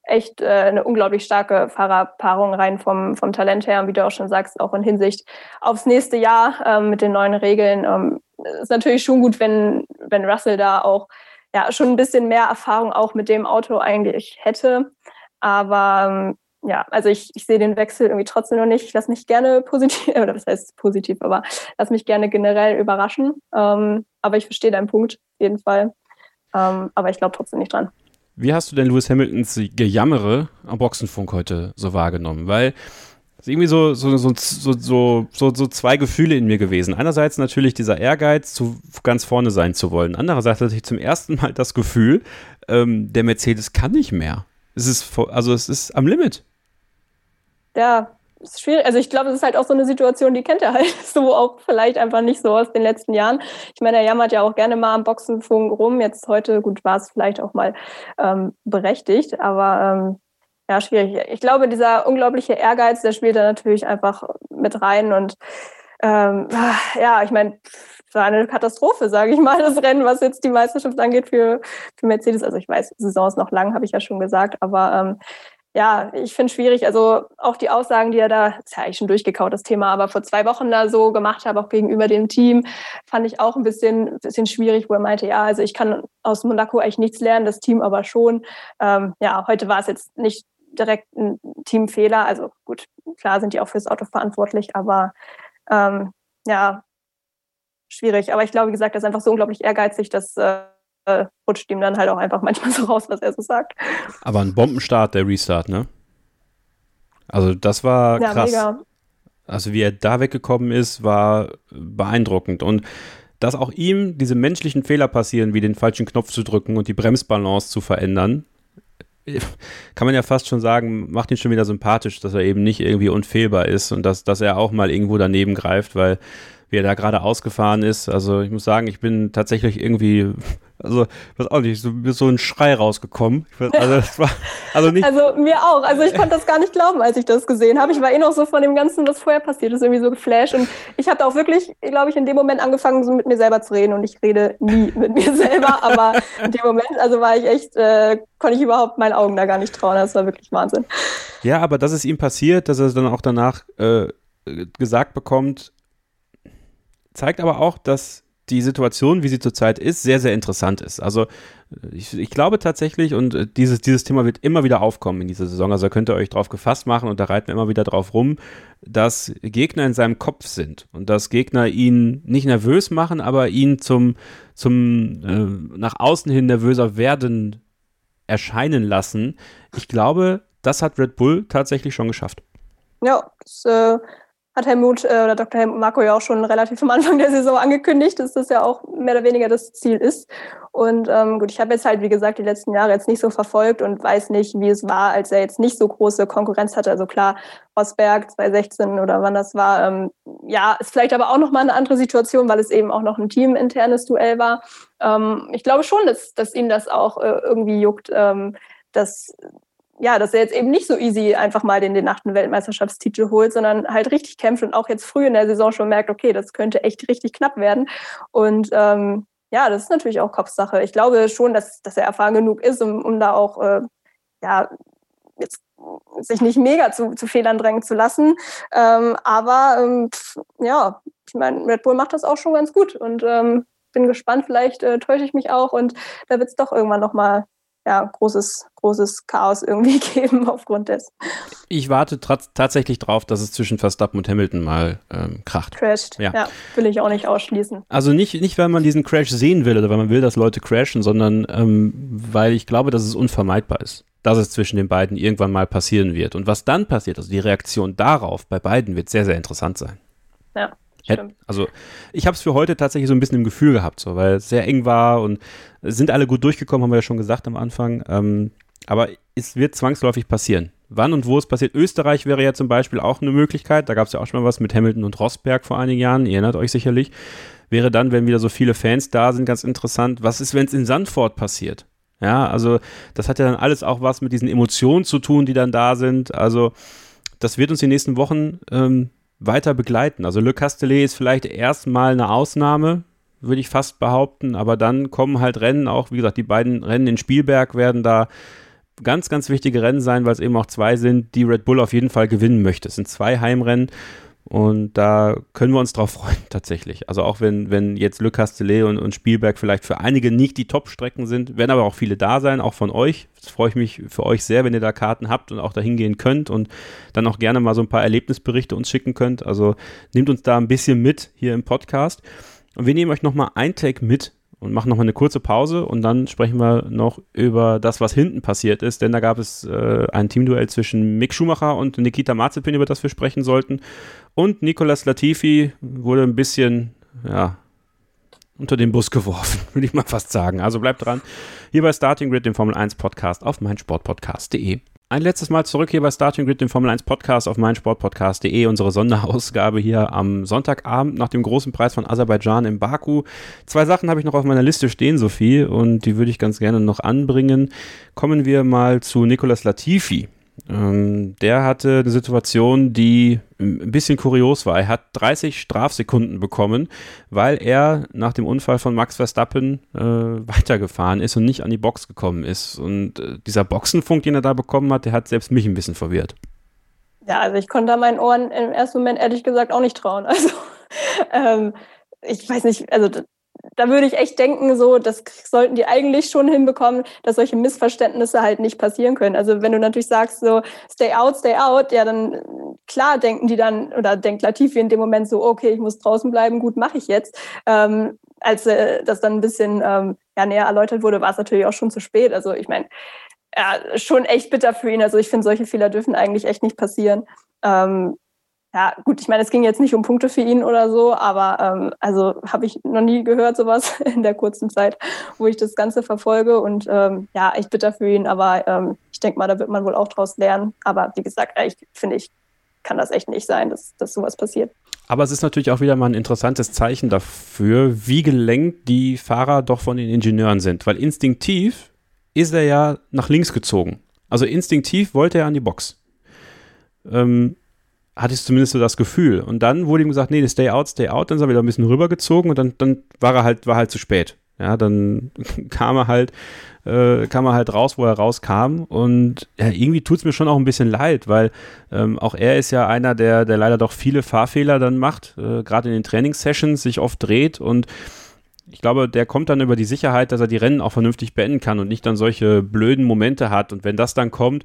D: echt äh, eine unglaublich starke Fahrerpaarung rein vom, vom Talent her. Und wie du auch schon sagst, auch in Hinsicht aufs nächste Jahr ähm, mit den neuen Regeln. Ähm, ist natürlich schon gut, wenn, wenn Russell da auch ja, schon ein bisschen mehr Erfahrung auch mit dem Auto eigentlich hätte. Aber ähm, ja, also ich, ich sehe den Wechsel irgendwie trotzdem noch nicht. Ich lasse mich gerne positiv, oder was heißt positiv, aber lass mich gerne generell überraschen. Ähm, aber ich verstehe deinen Punkt, auf jeden Fall. Ähm, aber ich glaube trotzdem nicht dran.
C: Wie hast du denn Lewis Hamiltons Gejammere am Boxenfunk heute so wahrgenommen? Weil es irgendwie so, so, so, so, so, so zwei Gefühle in mir gewesen. Einerseits natürlich dieser Ehrgeiz, zu ganz vorne sein zu wollen. Andererseits hatte ich zum ersten Mal das Gefühl, ähm, der Mercedes kann nicht mehr. Es ist, also es ist am Limit
D: ja, ist schwierig. Also ich glaube, es ist halt auch so eine Situation, die kennt er halt so auch vielleicht einfach nicht so aus den letzten Jahren. Ich meine, er jammert ja auch gerne mal am Boxenfunk rum. Jetzt heute, gut, war es vielleicht auch mal ähm, berechtigt, aber ähm, ja, schwierig. Ich glaube, dieser unglaubliche Ehrgeiz, der spielt da natürlich einfach mit rein und ähm, ja, ich meine, war eine Katastrophe, sage ich mal, das Rennen, was jetzt die Meisterschaft angeht für, für Mercedes. Also ich weiß, Saison ist noch lang, habe ich ja schon gesagt, aber ähm, ja, ich finde schwierig. Also auch die Aussagen, die er da, ist ja eigentlich schon durchgekaut, das Thema, aber vor zwei Wochen da so gemacht habe, auch gegenüber dem Team, fand ich auch ein bisschen, bisschen schwierig, wo er meinte, ja, also ich kann aus Monaco eigentlich nichts lernen, das Team aber schon. Ähm, ja, heute war es jetzt nicht direkt ein Teamfehler. Also gut, klar sind die auch fürs Auto verantwortlich, aber ähm, ja, schwierig. Aber ich glaube, wie gesagt, er ist einfach so unglaublich ehrgeizig, dass äh, rutscht ihm dann halt auch einfach manchmal so raus, was er so sagt.
C: Aber ein Bombenstart, der Restart, ne? Also das war ja, krass. Mega. Also wie er da weggekommen ist, war beeindruckend. Und dass auch ihm diese menschlichen Fehler passieren, wie den falschen Knopf zu drücken und die Bremsbalance zu verändern, kann man ja fast schon sagen, macht ihn schon wieder sympathisch, dass er eben nicht irgendwie unfehlbar ist und dass, dass er auch mal irgendwo daneben greift, weil wie er da gerade ausgefahren ist. Also ich muss sagen, ich bin tatsächlich irgendwie, also weiß auch nicht, so, so ein Schrei rausgekommen. Also, das war,
D: also, nicht also mir auch. Also ich konnte das gar nicht glauben, als ich das gesehen habe. Ich war eh noch so von dem Ganzen, was vorher passiert ist, irgendwie so geflasht. Und ich hatte auch wirklich, glaube ich, in dem Moment angefangen, so mit mir selber zu reden. Und ich rede nie mit mir selber, aber in dem Moment, also war ich echt, äh, konnte ich überhaupt meinen Augen da gar nicht trauen. Das war wirklich Wahnsinn.
C: Ja, aber dass es ihm passiert, dass er dann auch danach äh, gesagt bekommt, zeigt aber auch, dass die Situation, wie sie zurzeit ist, sehr, sehr interessant ist. Also ich, ich, glaube tatsächlich, und äh, dieses, dieses Thema wird immer wieder aufkommen in dieser Saison, also könnt ihr euch drauf gefasst machen und da reiten wir immer wieder drauf rum, dass Gegner in seinem Kopf sind und dass Gegner ihn nicht nervös machen, aber ihn zum, zum äh, nach außen hin nervöser werden erscheinen lassen. Ich glaube, das hat Red Bull tatsächlich schon geschafft.
D: Ja, das äh, hat Helmut äh, oder Dr. Helmut Marco ja auch schon relativ am Anfang der Saison angekündigt, dass das ja auch mehr oder weniger das Ziel ist. Und ähm, gut, ich habe jetzt halt, wie gesagt, die letzten Jahre jetzt nicht so verfolgt und weiß nicht, wie es war, als er jetzt nicht so große Konkurrenz hatte. Also klar, Rosberg 2016 oder wann das war. Ähm, ja, ist vielleicht aber auch nochmal eine andere Situation, weil es eben auch noch ein teaminternes Duell war. Ähm, ich glaube schon, dass, dass ihn das auch äh, irgendwie juckt, ähm, dass ja, dass er jetzt eben nicht so easy einfach mal den, den achten Weltmeisterschaftstitel holt, sondern halt richtig kämpft und auch jetzt früh in der Saison schon merkt, okay, das könnte echt richtig knapp werden. Und ähm, ja, das ist natürlich auch Kopfsache. Ich glaube schon, dass, dass er erfahren genug ist, um, um da auch äh, ja, jetzt sich nicht mega zu, zu Fehlern drängen zu lassen. Ähm, aber ähm, ja, ich meine, Red Bull macht das auch schon ganz gut und ähm, bin gespannt, vielleicht äh, täusche ich mich auch und da wird es doch irgendwann nochmal ja, großes, großes Chaos irgendwie geben aufgrund des.
C: Ich warte tatsächlich drauf, dass es zwischen Verstappen und Hamilton mal ähm, kracht.
D: Crasht. Ja. ja. will ich auch nicht ausschließen.
C: Also nicht, nicht, weil man diesen Crash sehen will oder weil man will, dass Leute crashen, sondern ähm, weil ich glaube, dass es unvermeidbar ist, dass es zwischen den beiden irgendwann mal passieren wird. Und was dann passiert, also die Reaktion darauf bei beiden, wird sehr, sehr interessant sein.
D: Ja.
C: Stimmt. Also ich habe es für heute tatsächlich so ein bisschen im Gefühl gehabt, so, weil es sehr eng war und sind alle gut durchgekommen, haben wir ja schon gesagt am Anfang. Ähm, aber es wird zwangsläufig passieren. Wann und wo es passiert. Österreich wäre ja zum Beispiel auch eine Möglichkeit. Da gab es ja auch schon mal was mit Hamilton und Rosberg vor einigen Jahren. Ihr erinnert euch sicherlich. Wäre dann, wenn wieder so viele Fans da sind, ganz interessant. Was ist, wenn es in Sandford passiert? Ja, also das hat ja dann alles auch was mit diesen Emotionen zu tun, die dann da sind. Also das wird uns die nächsten Wochen ähm, weiter begleiten. Also Le Castellet ist vielleicht erstmal eine Ausnahme, würde ich fast behaupten, aber dann kommen halt Rennen auch, wie gesagt, die beiden Rennen in Spielberg werden da ganz, ganz wichtige Rennen sein, weil es eben auch zwei sind, die Red Bull auf jeden Fall gewinnen möchte. Es sind zwei Heimrennen und da können wir uns drauf freuen, tatsächlich. Also auch wenn, wenn jetzt Le Castellet und, und Spielberg vielleicht für einige nicht die Top-Strecken sind, werden aber auch viele da sein, auch von euch. Das freue ich mich für euch sehr, wenn ihr da Karten habt und auch dahin gehen könnt und dann auch gerne mal so ein paar Erlebnisberichte uns schicken könnt. Also nehmt uns da ein bisschen mit hier im Podcast. Und wir nehmen euch nochmal ein Take mit und machen nochmal eine kurze Pause und dann sprechen wir noch über das, was hinten passiert ist, denn da gab es äh, ein Teamduell zwischen Mick Schumacher und Nikita Mazepin, über das wir sprechen sollten. Und Nicolas Latifi wurde ein bisschen, ja, unter den Bus geworfen, würde ich mal fast sagen. Also bleibt dran. Hier bei Starting Grid, dem Formel 1 Podcast auf meinsportpodcast.de. Ein letztes Mal zurück hier bei Starting Grid, dem Formel 1 Podcast auf meinsportpodcast.de. Unsere Sonderausgabe hier am Sonntagabend nach dem großen Preis von Aserbaidschan in Baku. Zwei Sachen habe ich noch auf meiner Liste stehen, Sophie, und die würde ich ganz gerne noch anbringen. Kommen wir mal zu Nicolas Latifi. Ähm, der hatte eine Situation, die ein bisschen kurios war. Er hat 30 Strafsekunden bekommen, weil er nach dem Unfall von Max Verstappen äh, weitergefahren ist und nicht an die Box gekommen ist. Und äh, dieser Boxenfunk, den er da bekommen hat, der hat selbst mich ein bisschen verwirrt.
D: Ja, also ich konnte da meinen Ohren im ersten Moment ehrlich gesagt auch nicht trauen. Also ähm, ich weiß nicht, also da würde ich echt denken, so, das sollten die eigentlich schon hinbekommen, dass solche Missverständnisse halt nicht passieren können. Also wenn du natürlich sagst, so, stay out, stay out, ja, dann klar denken die dann, oder denkt Latifi in dem Moment so, okay, ich muss draußen bleiben, gut, mache ich jetzt. Ähm, als äh, das dann ein bisschen ähm, ja, näher erläutert wurde, war es natürlich auch schon zu spät. Also ich meine, ja, schon echt bitter für ihn. Also ich finde, solche Fehler dürfen eigentlich echt nicht passieren. Ähm, ja, gut, ich meine, es ging jetzt nicht um Punkte für ihn oder so, aber ähm, also habe ich noch nie gehört, sowas in der kurzen Zeit, wo ich das Ganze verfolge. Und ähm, ja, echt bitter für ihn, aber ähm, ich denke mal, da wird man wohl auch draus lernen. Aber wie gesagt, ich finde, ich kann das echt nicht sein, dass, dass sowas passiert.
C: Aber es ist natürlich auch wieder mal ein interessantes Zeichen dafür, wie gelenkt die Fahrer doch von den Ingenieuren sind. Weil instinktiv ist er ja nach links gezogen. Also instinktiv wollte er an die Box. Ähm, hatte ich zumindest so das Gefühl. Und dann wurde ihm gesagt, nee, stay out, stay out. Dann ist er wieder ein bisschen rübergezogen und dann, dann war er halt, war halt zu spät. Ja, dann kam er halt, äh, kam er halt raus, wo er rauskam. Und ja, irgendwie tut es mir schon auch ein bisschen leid, weil ähm, auch er ist ja einer, der, der leider doch viele Fahrfehler dann macht, äh, gerade in den Trainingssessions sich oft dreht und ich glaube, der kommt dann über die Sicherheit, dass er die Rennen auch vernünftig beenden kann und nicht dann solche blöden Momente hat. Und wenn das dann kommt,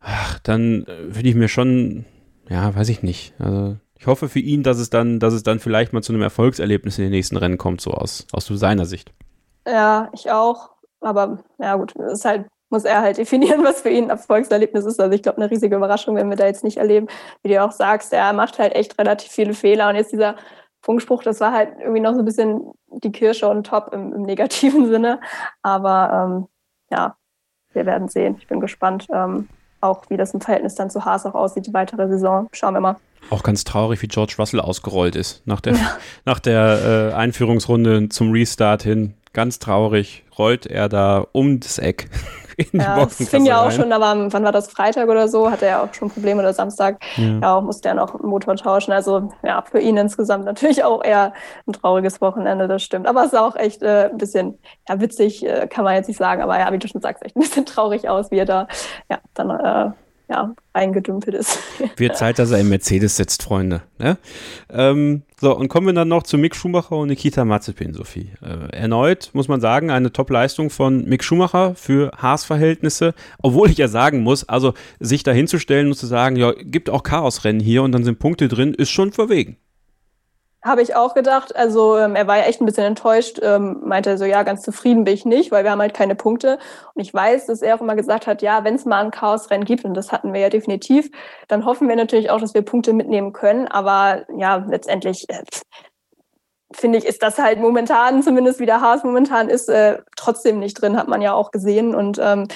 C: ach, dann äh, würde ich mir schon ja, weiß ich nicht. Also ich hoffe für ihn, dass es dann, dass es dann vielleicht mal zu einem Erfolgserlebnis in den nächsten Rennen kommt, so aus, aus seiner Sicht.
D: Ja, ich auch. Aber ja gut, es halt, muss er halt definieren, was für ihn ein Erfolgserlebnis ist. Also ich glaube, eine riesige Überraschung, wenn wir da jetzt nicht erleben. Wie du auch sagst, er macht halt echt relativ viele Fehler. Und jetzt dieser Funkspruch, das war halt irgendwie noch so ein bisschen die Kirsche und top im, im negativen Sinne. Aber ähm, ja, wir werden sehen. Ich bin gespannt. Ähm, auch wie das im Verhältnis dann zu Haas auch aussieht, die weitere Saison. Schauen wir mal.
C: Auch ganz traurig, wie George Russell ausgerollt ist nach der, ja. nach der äh, Einführungsrunde zum Restart hin. Ganz traurig rollt er da um das Eck.
D: In ja, das fing ja auch schon, aber wann war das Freitag oder so, hatte er auch schon Probleme oder Samstag. Ja, ja musste er noch einen Motor tauschen. Also ja, für ihn insgesamt natürlich auch eher ein trauriges Wochenende, das stimmt. Aber es sah auch echt äh, ein bisschen ja, witzig, äh, kann man jetzt nicht sagen, aber ja, wie du schon sagst, echt ein bisschen traurig aus, wie er da ja, dann äh, ja, eingedümpelt ist.
C: Wird Zeit, dass er im Mercedes sitzt, Freunde. Ne? Ähm, so, und kommen wir dann noch zu Mick Schumacher und Nikita Mazepin, Sophie. Äh, erneut, muss man sagen, eine Top-Leistung von Mick Schumacher für Haas-Verhältnisse. Obwohl ich ja sagen muss, also sich da hinzustellen und zu sagen, ja, gibt auch Chaosrennen hier und dann sind Punkte drin, ist schon verwegen.
D: Habe ich auch gedacht. Also ähm, er war ja echt ein bisschen enttäuscht, ähm, meinte so, ja, ganz zufrieden bin ich nicht, weil wir haben halt keine Punkte. Und ich weiß, dass er auch immer gesagt hat, ja, wenn es mal ein Chaosrennen gibt, und das hatten wir ja definitiv, dann hoffen wir natürlich auch, dass wir Punkte mitnehmen können. Aber ja, letztendlich äh, finde ich, ist das halt momentan, zumindest wie der Haas momentan ist, äh, trotzdem nicht drin, hat man ja auch gesehen. Und ähm,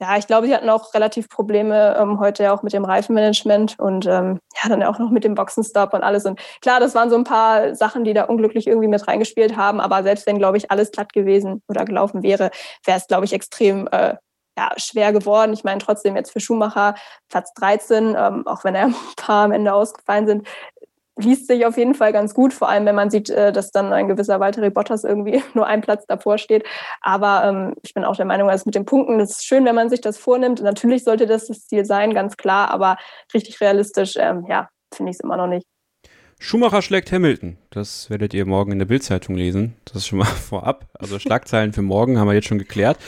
D: ja, ich glaube, sie hatten auch relativ Probleme ähm, heute auch mit dem Reifenmanagement und ähm, ja, dann auch noch mit dem Boxenstopp und alles. Und klar, das waren so ein paar Sachen, die da unglücklich irgendwie mit reingespielt haben. Aber selbst wenn, glaube ich, alles glatt gewesen oder gelaufen wäre, wäre es, glaube ich, extrem äh, ja, schwer geworden. Ich meine, trotzdem jetzt für Schumacher Platz 13, ähm, auch wenn er ein paar am Ende ausgefallen sind, liest sich auf jeden Fall ganz gut, vor allem wenn man sieht, äh, dass dann ein gewisser Valtteri Bottas irgendwie nur ein Platz davor steht. Aber ähm, ich bin auch der Meinung, dass mit den Punkten, das ist schön, wenn man sich das vornimmt. Natürlich sollte das das Ziel sein, ganz klar, aber richtig realistisch, ähm, ja, finde ich es immer noch nicht.
C: Schumacher schlägt Hamilton. Das werdet ihr morgen in der Bildzeitung lesen. Das ist schon mal vorab. Also Schlagzeilen für morgen haben wir jetzt schon geklärt.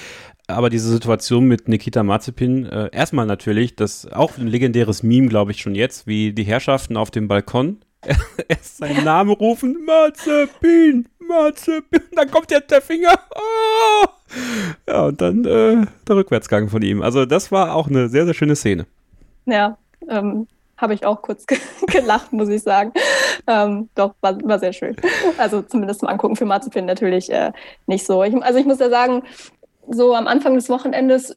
C: Aber diese Situation mit Nikita Mazepin, äh, erstmal natürlich, das auch ein legendäres Meme, glaube ich, schon jetzt, wie die Herrschaften auf dem Balkon erst seinen Namen rufen, Mazepin, Mazepin, dann kommt jetzt der Finger. Oh! Ja, und dann äh, der Rückwärtsgang von ihm. Also das war auch eine sehr, sehr schöne Szene.
D: Ja, ähm, habe ich auch kurz gelacht, muss ich sagen. ähm, doch, war, war sehr schön. Also zumindest zum Angucken für Mazepin natürlich äh, nicht so. Ich, also ich muss ja sagen, so am Anfang des Wochenendes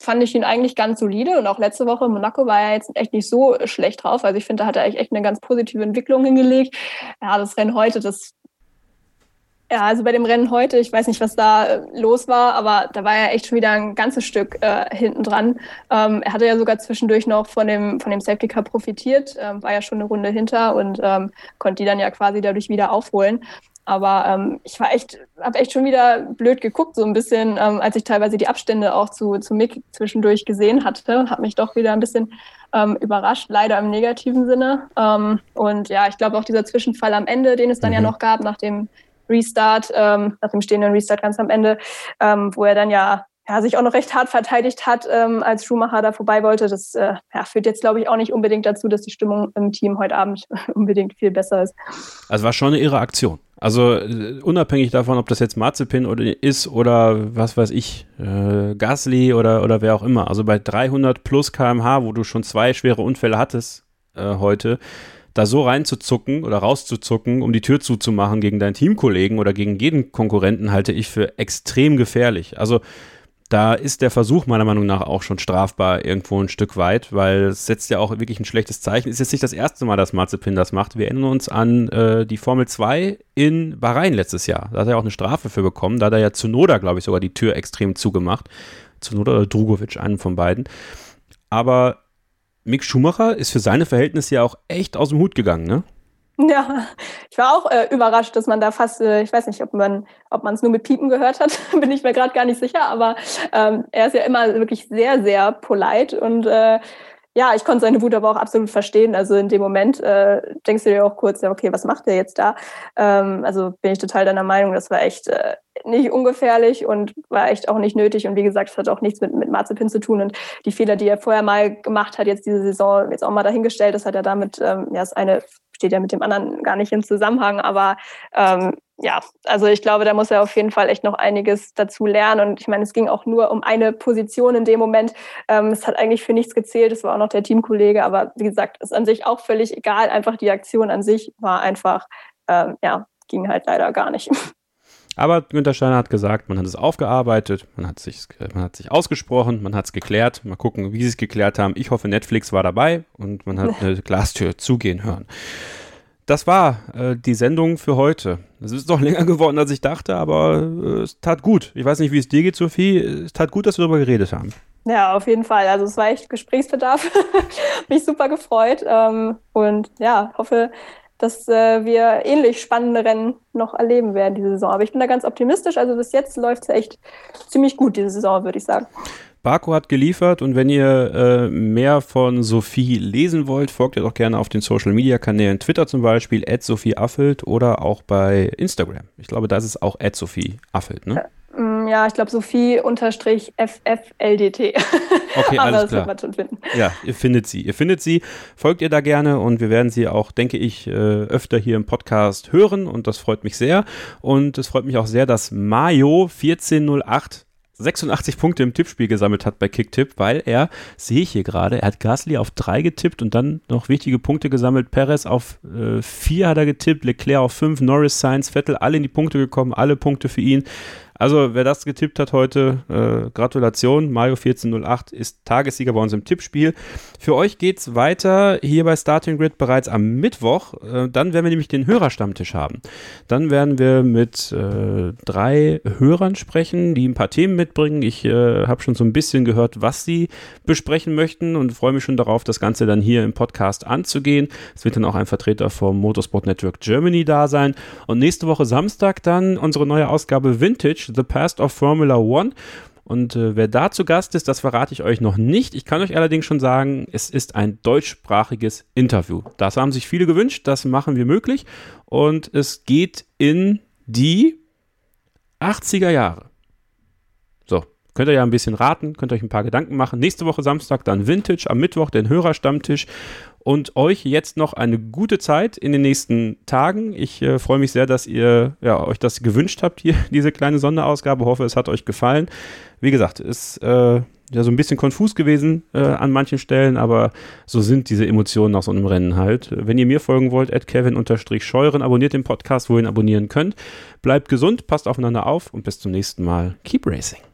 D: fand ich ihn eigentlich ganz solide und auch letzte Woche in Monaco war er jetzt echt nicht so schlecht drauf. Also ich finde, da hat er echt eine ganz positive Entwicklung hingelegt. Ja, das Rennen heute, das ja, also bei dem Rennen heute, ich weiß nicht, was da äh, los war, aber da war er echt schon wieder ein ganzes Stück äh, hinten dran. Ähm, er hatte ja sogar zwischendurch noch von dem, von dem Safety Car profitiert, ähm, war ja schon eine Runde hinter und ähm, konnte die dann ja quasi dadurch wieder aufholen. Aber ähm, ich war echt, habe echt schon wieder blöd geguckt, so ein bisschen, ähm, als ich teilweise die Abstände auch zu, zu Mick zwischendurch gesehen hatte, habe mich doch wieder ein bisschen ähm, überrascht, leider im negativen Sinne. Ähm, und ja, ich glaube auch dieser Zwischenfall am Ende, den es dann mhm. ja noch gab, nach dem Restart, ähm, nach dem stehenden Restart ganz am Ende, ähm, wo er dann ja, ja sich auch noch recht hart verteidigt hat, ähm, als Schumacher da vorbei wollte. Das äh, ja, führt jetzt, glaube ich, auch nicht unbedingt dazu, dass die Stimmung im Team heute Abend unbedingt viel besser ist.
C: Also war schon eine irre Aktion. Also uh, unabhängig davon, ob das jetzt Marzipin oder ist oder was weiß ich, äh, Gasly oder, oder wer auch immer. Also bei 300 plus kmh, wo du schon zwei schwere Unfälle hattest äh, heute, da so reinzuzucken oder rauszuzucken, um die Tür zuzumachen gegen deinen Teamkollegen oder gegen jeden Konkurrenten, halte ich für extrem gefährlich. Also da ist der Versuch meiner Meinung nach auch schon strafbar irgendwo ein Stück weit, weil es setzt ja auch wirklich ein schlechtes Zeichen. Ist jetzt nicht das erste Mal, dass Mazepin das macht. Wir erinnern uns an äh, die Formel 2 in Bahrain letztes Jahr. Da hat er auch eine Strafe für bekommen. Da hat er ja Zunoda, glaube ich, sogar die Tür extrem zugemacht. Zunoda oder Drugovic, einen von beiden. Aber Mick Schumacher ist für seine Verhältnisse ja auch echt aus dem Hut gegangen, ne?
D: Ja, ich war auch äh, überrascht, dass man da fast, äh, ich weiß nicht, ob man ob man es nur mit Piepen gehört hat, bin ich mir gerade gar nicht sicher, aber ähm, er ist ja immer wirklich sehr, sehr polite und äh, ja, ich konnte seine Wut aber auch absolut verstehen. Also in dem Moment äh, denkst du dir auch kurz, ja, okay, was macht der jetzt da? Ähm, also bin ich total deiner Meinung, das war echt äh, nicht ungefährlich und war echt auch nicht nötig. Und wie gesagt, es hat auch nichts mit, mit Marzipin zu tun. Und die Fehler, die er vorher mal gemacht hat, jetzt diese Saison, jetzt auch mal dahingestellt, das hat er damit, ähm, ja, das eine steht ja mit dem anderen gar nicht im Zusammenhang, aber ähm, ja, also ich glaube, da muss er auf jeden Fall echt noch einiges dazu lernen. Und ich meine, es ging auch nur um eine Position in dem Moment. Ähm, es hat eigentlich für nichts gezählt. Es war auch noch der Teamkollege. Aber wie gesagt, ist an sich auch völlig egal. Einfach die Aktion an sich war einfach, ähm, ja, ging halt leider gar nicht.
C: Aber Günter Steiner hat gesagt, man hat es aufgearbeitet, man hat sich, man hat sich ausgesprochen, man hat es geklärt. Mal gucken, wie sie es geklärt haben. Ich hoffe, Netflix war dabei und man hat eine Glastür zugehen hören. Das war äh, die Sendung für heute. Es ist doch länger geworden, als ich dachte, aber äh, es tat gut. Ich weiß nicht, wie es dir geht, Sophie. Es tat gut, dass wir darüber geredet haben.
D: Ja, auf jeden Fall. Also es war echt Gesprächsbedarf. Mich super gefreut. Ähm, und ja, hoffe, dass äh, wir ähnlich spannende Rennen noch erleben werden diese Saison. Aber ich bin da ganz optimistisch. Also bis jetzt läuft es echt ziemlich gut diese Saison, würde ich sagen.
C: Barco hat geliefert und wenn ihr äh, mehr von Sophie lesen wollt, folgt ihr doch gerne auf den Social Media Kanälen Twitter zum Beispiel, Sophie Affelt oder auch bei Instagram. Ich glaube, da ist auch Sophie Affelt, ne?
D: Mm, ja, ich glaube Sophie unterstrich FFLDT.
C: Okay, alles das klar. Wird man schon finden. Ja, ihr findet sie. Ihr findet sie, folgt ihr da gerne und wir werden sie auch, denke ich, äh, öfter hier im Podcast hören und das freut mich sehr. Und es freut mich auch sehr, dass Mayo 1408 86 Punkte im Tippspiel gesammelt hat bei Kicktipp, weil er, sehe ich hier gerade, er hat Gasly auf 3 getippt und dann noch wichtige Punkte gesammelt. Perez auf 4 äh, hat er getippt, Leclerc auf 5, Norris, Sainz, Vettel, alle in die Punkte gekommen, alle Punkte für ihn. Also, wer das getippt hat heute, äh, Gratulation. Mario 1408 ist Tagessieger bei uns im Tippspiel. Für euch geht es weiter hier bei Starting Grid bereits am Mittwoch. Äh, dann werden wir nämlich den Hörerstammtisch haben. Dann werden wir mit äh, drei Hörern sprechen, die ein paar Themen mitbringen. Ich äh, habe schon so ein bisschen gehört, was sie besprechen möchten und freue mich schon darauf, das Ganze dann hier im Podcast anzugehen. Es wird dann auch ein Vertreter vom Motorsport Network Germany da sein. Und nächste Woche Samstag dann unsere neue Ausgabe Vintage. The Past of Formula One. Und äh, wer da zu Gast ist, das verrate ich euch noch nicht. Ich kann euch allerdings schon sagen, es ist ein deutschsprachiges Interview. Das haben sich viele gewünscht, das machen wir möglich. Und es geht in die 80er Jahre. Könnt ihr ja ein bisschen raten, könnt euch ein paar Gedanken machen. Nächste Woche Samstag dann Vintage, am Mittwoch den Hörerstammtisch und euch jetzt noch eine gute Zeit in den nächsten Tagen. Ich äh, freue mich sehr, dass ihr ja, euch das gewünscht habt hier, diese kleine Sonderausgabe. Hoffe, es hat euch gefallen. Wie gesagt, ist äh, ja so ein bisschen konfus gewesen äh, an manchen Stellen, aber so sind diese Emotionen nach so einem Rennen halt. Wenn ihr mir folgen wollt, at kevin-scheuren, abonniert den Podcast, wo ihr ihn abonnieren könnt. Bleibt gesund, passt aufeinander auf und bis zum nächsten Mal. Keep racing.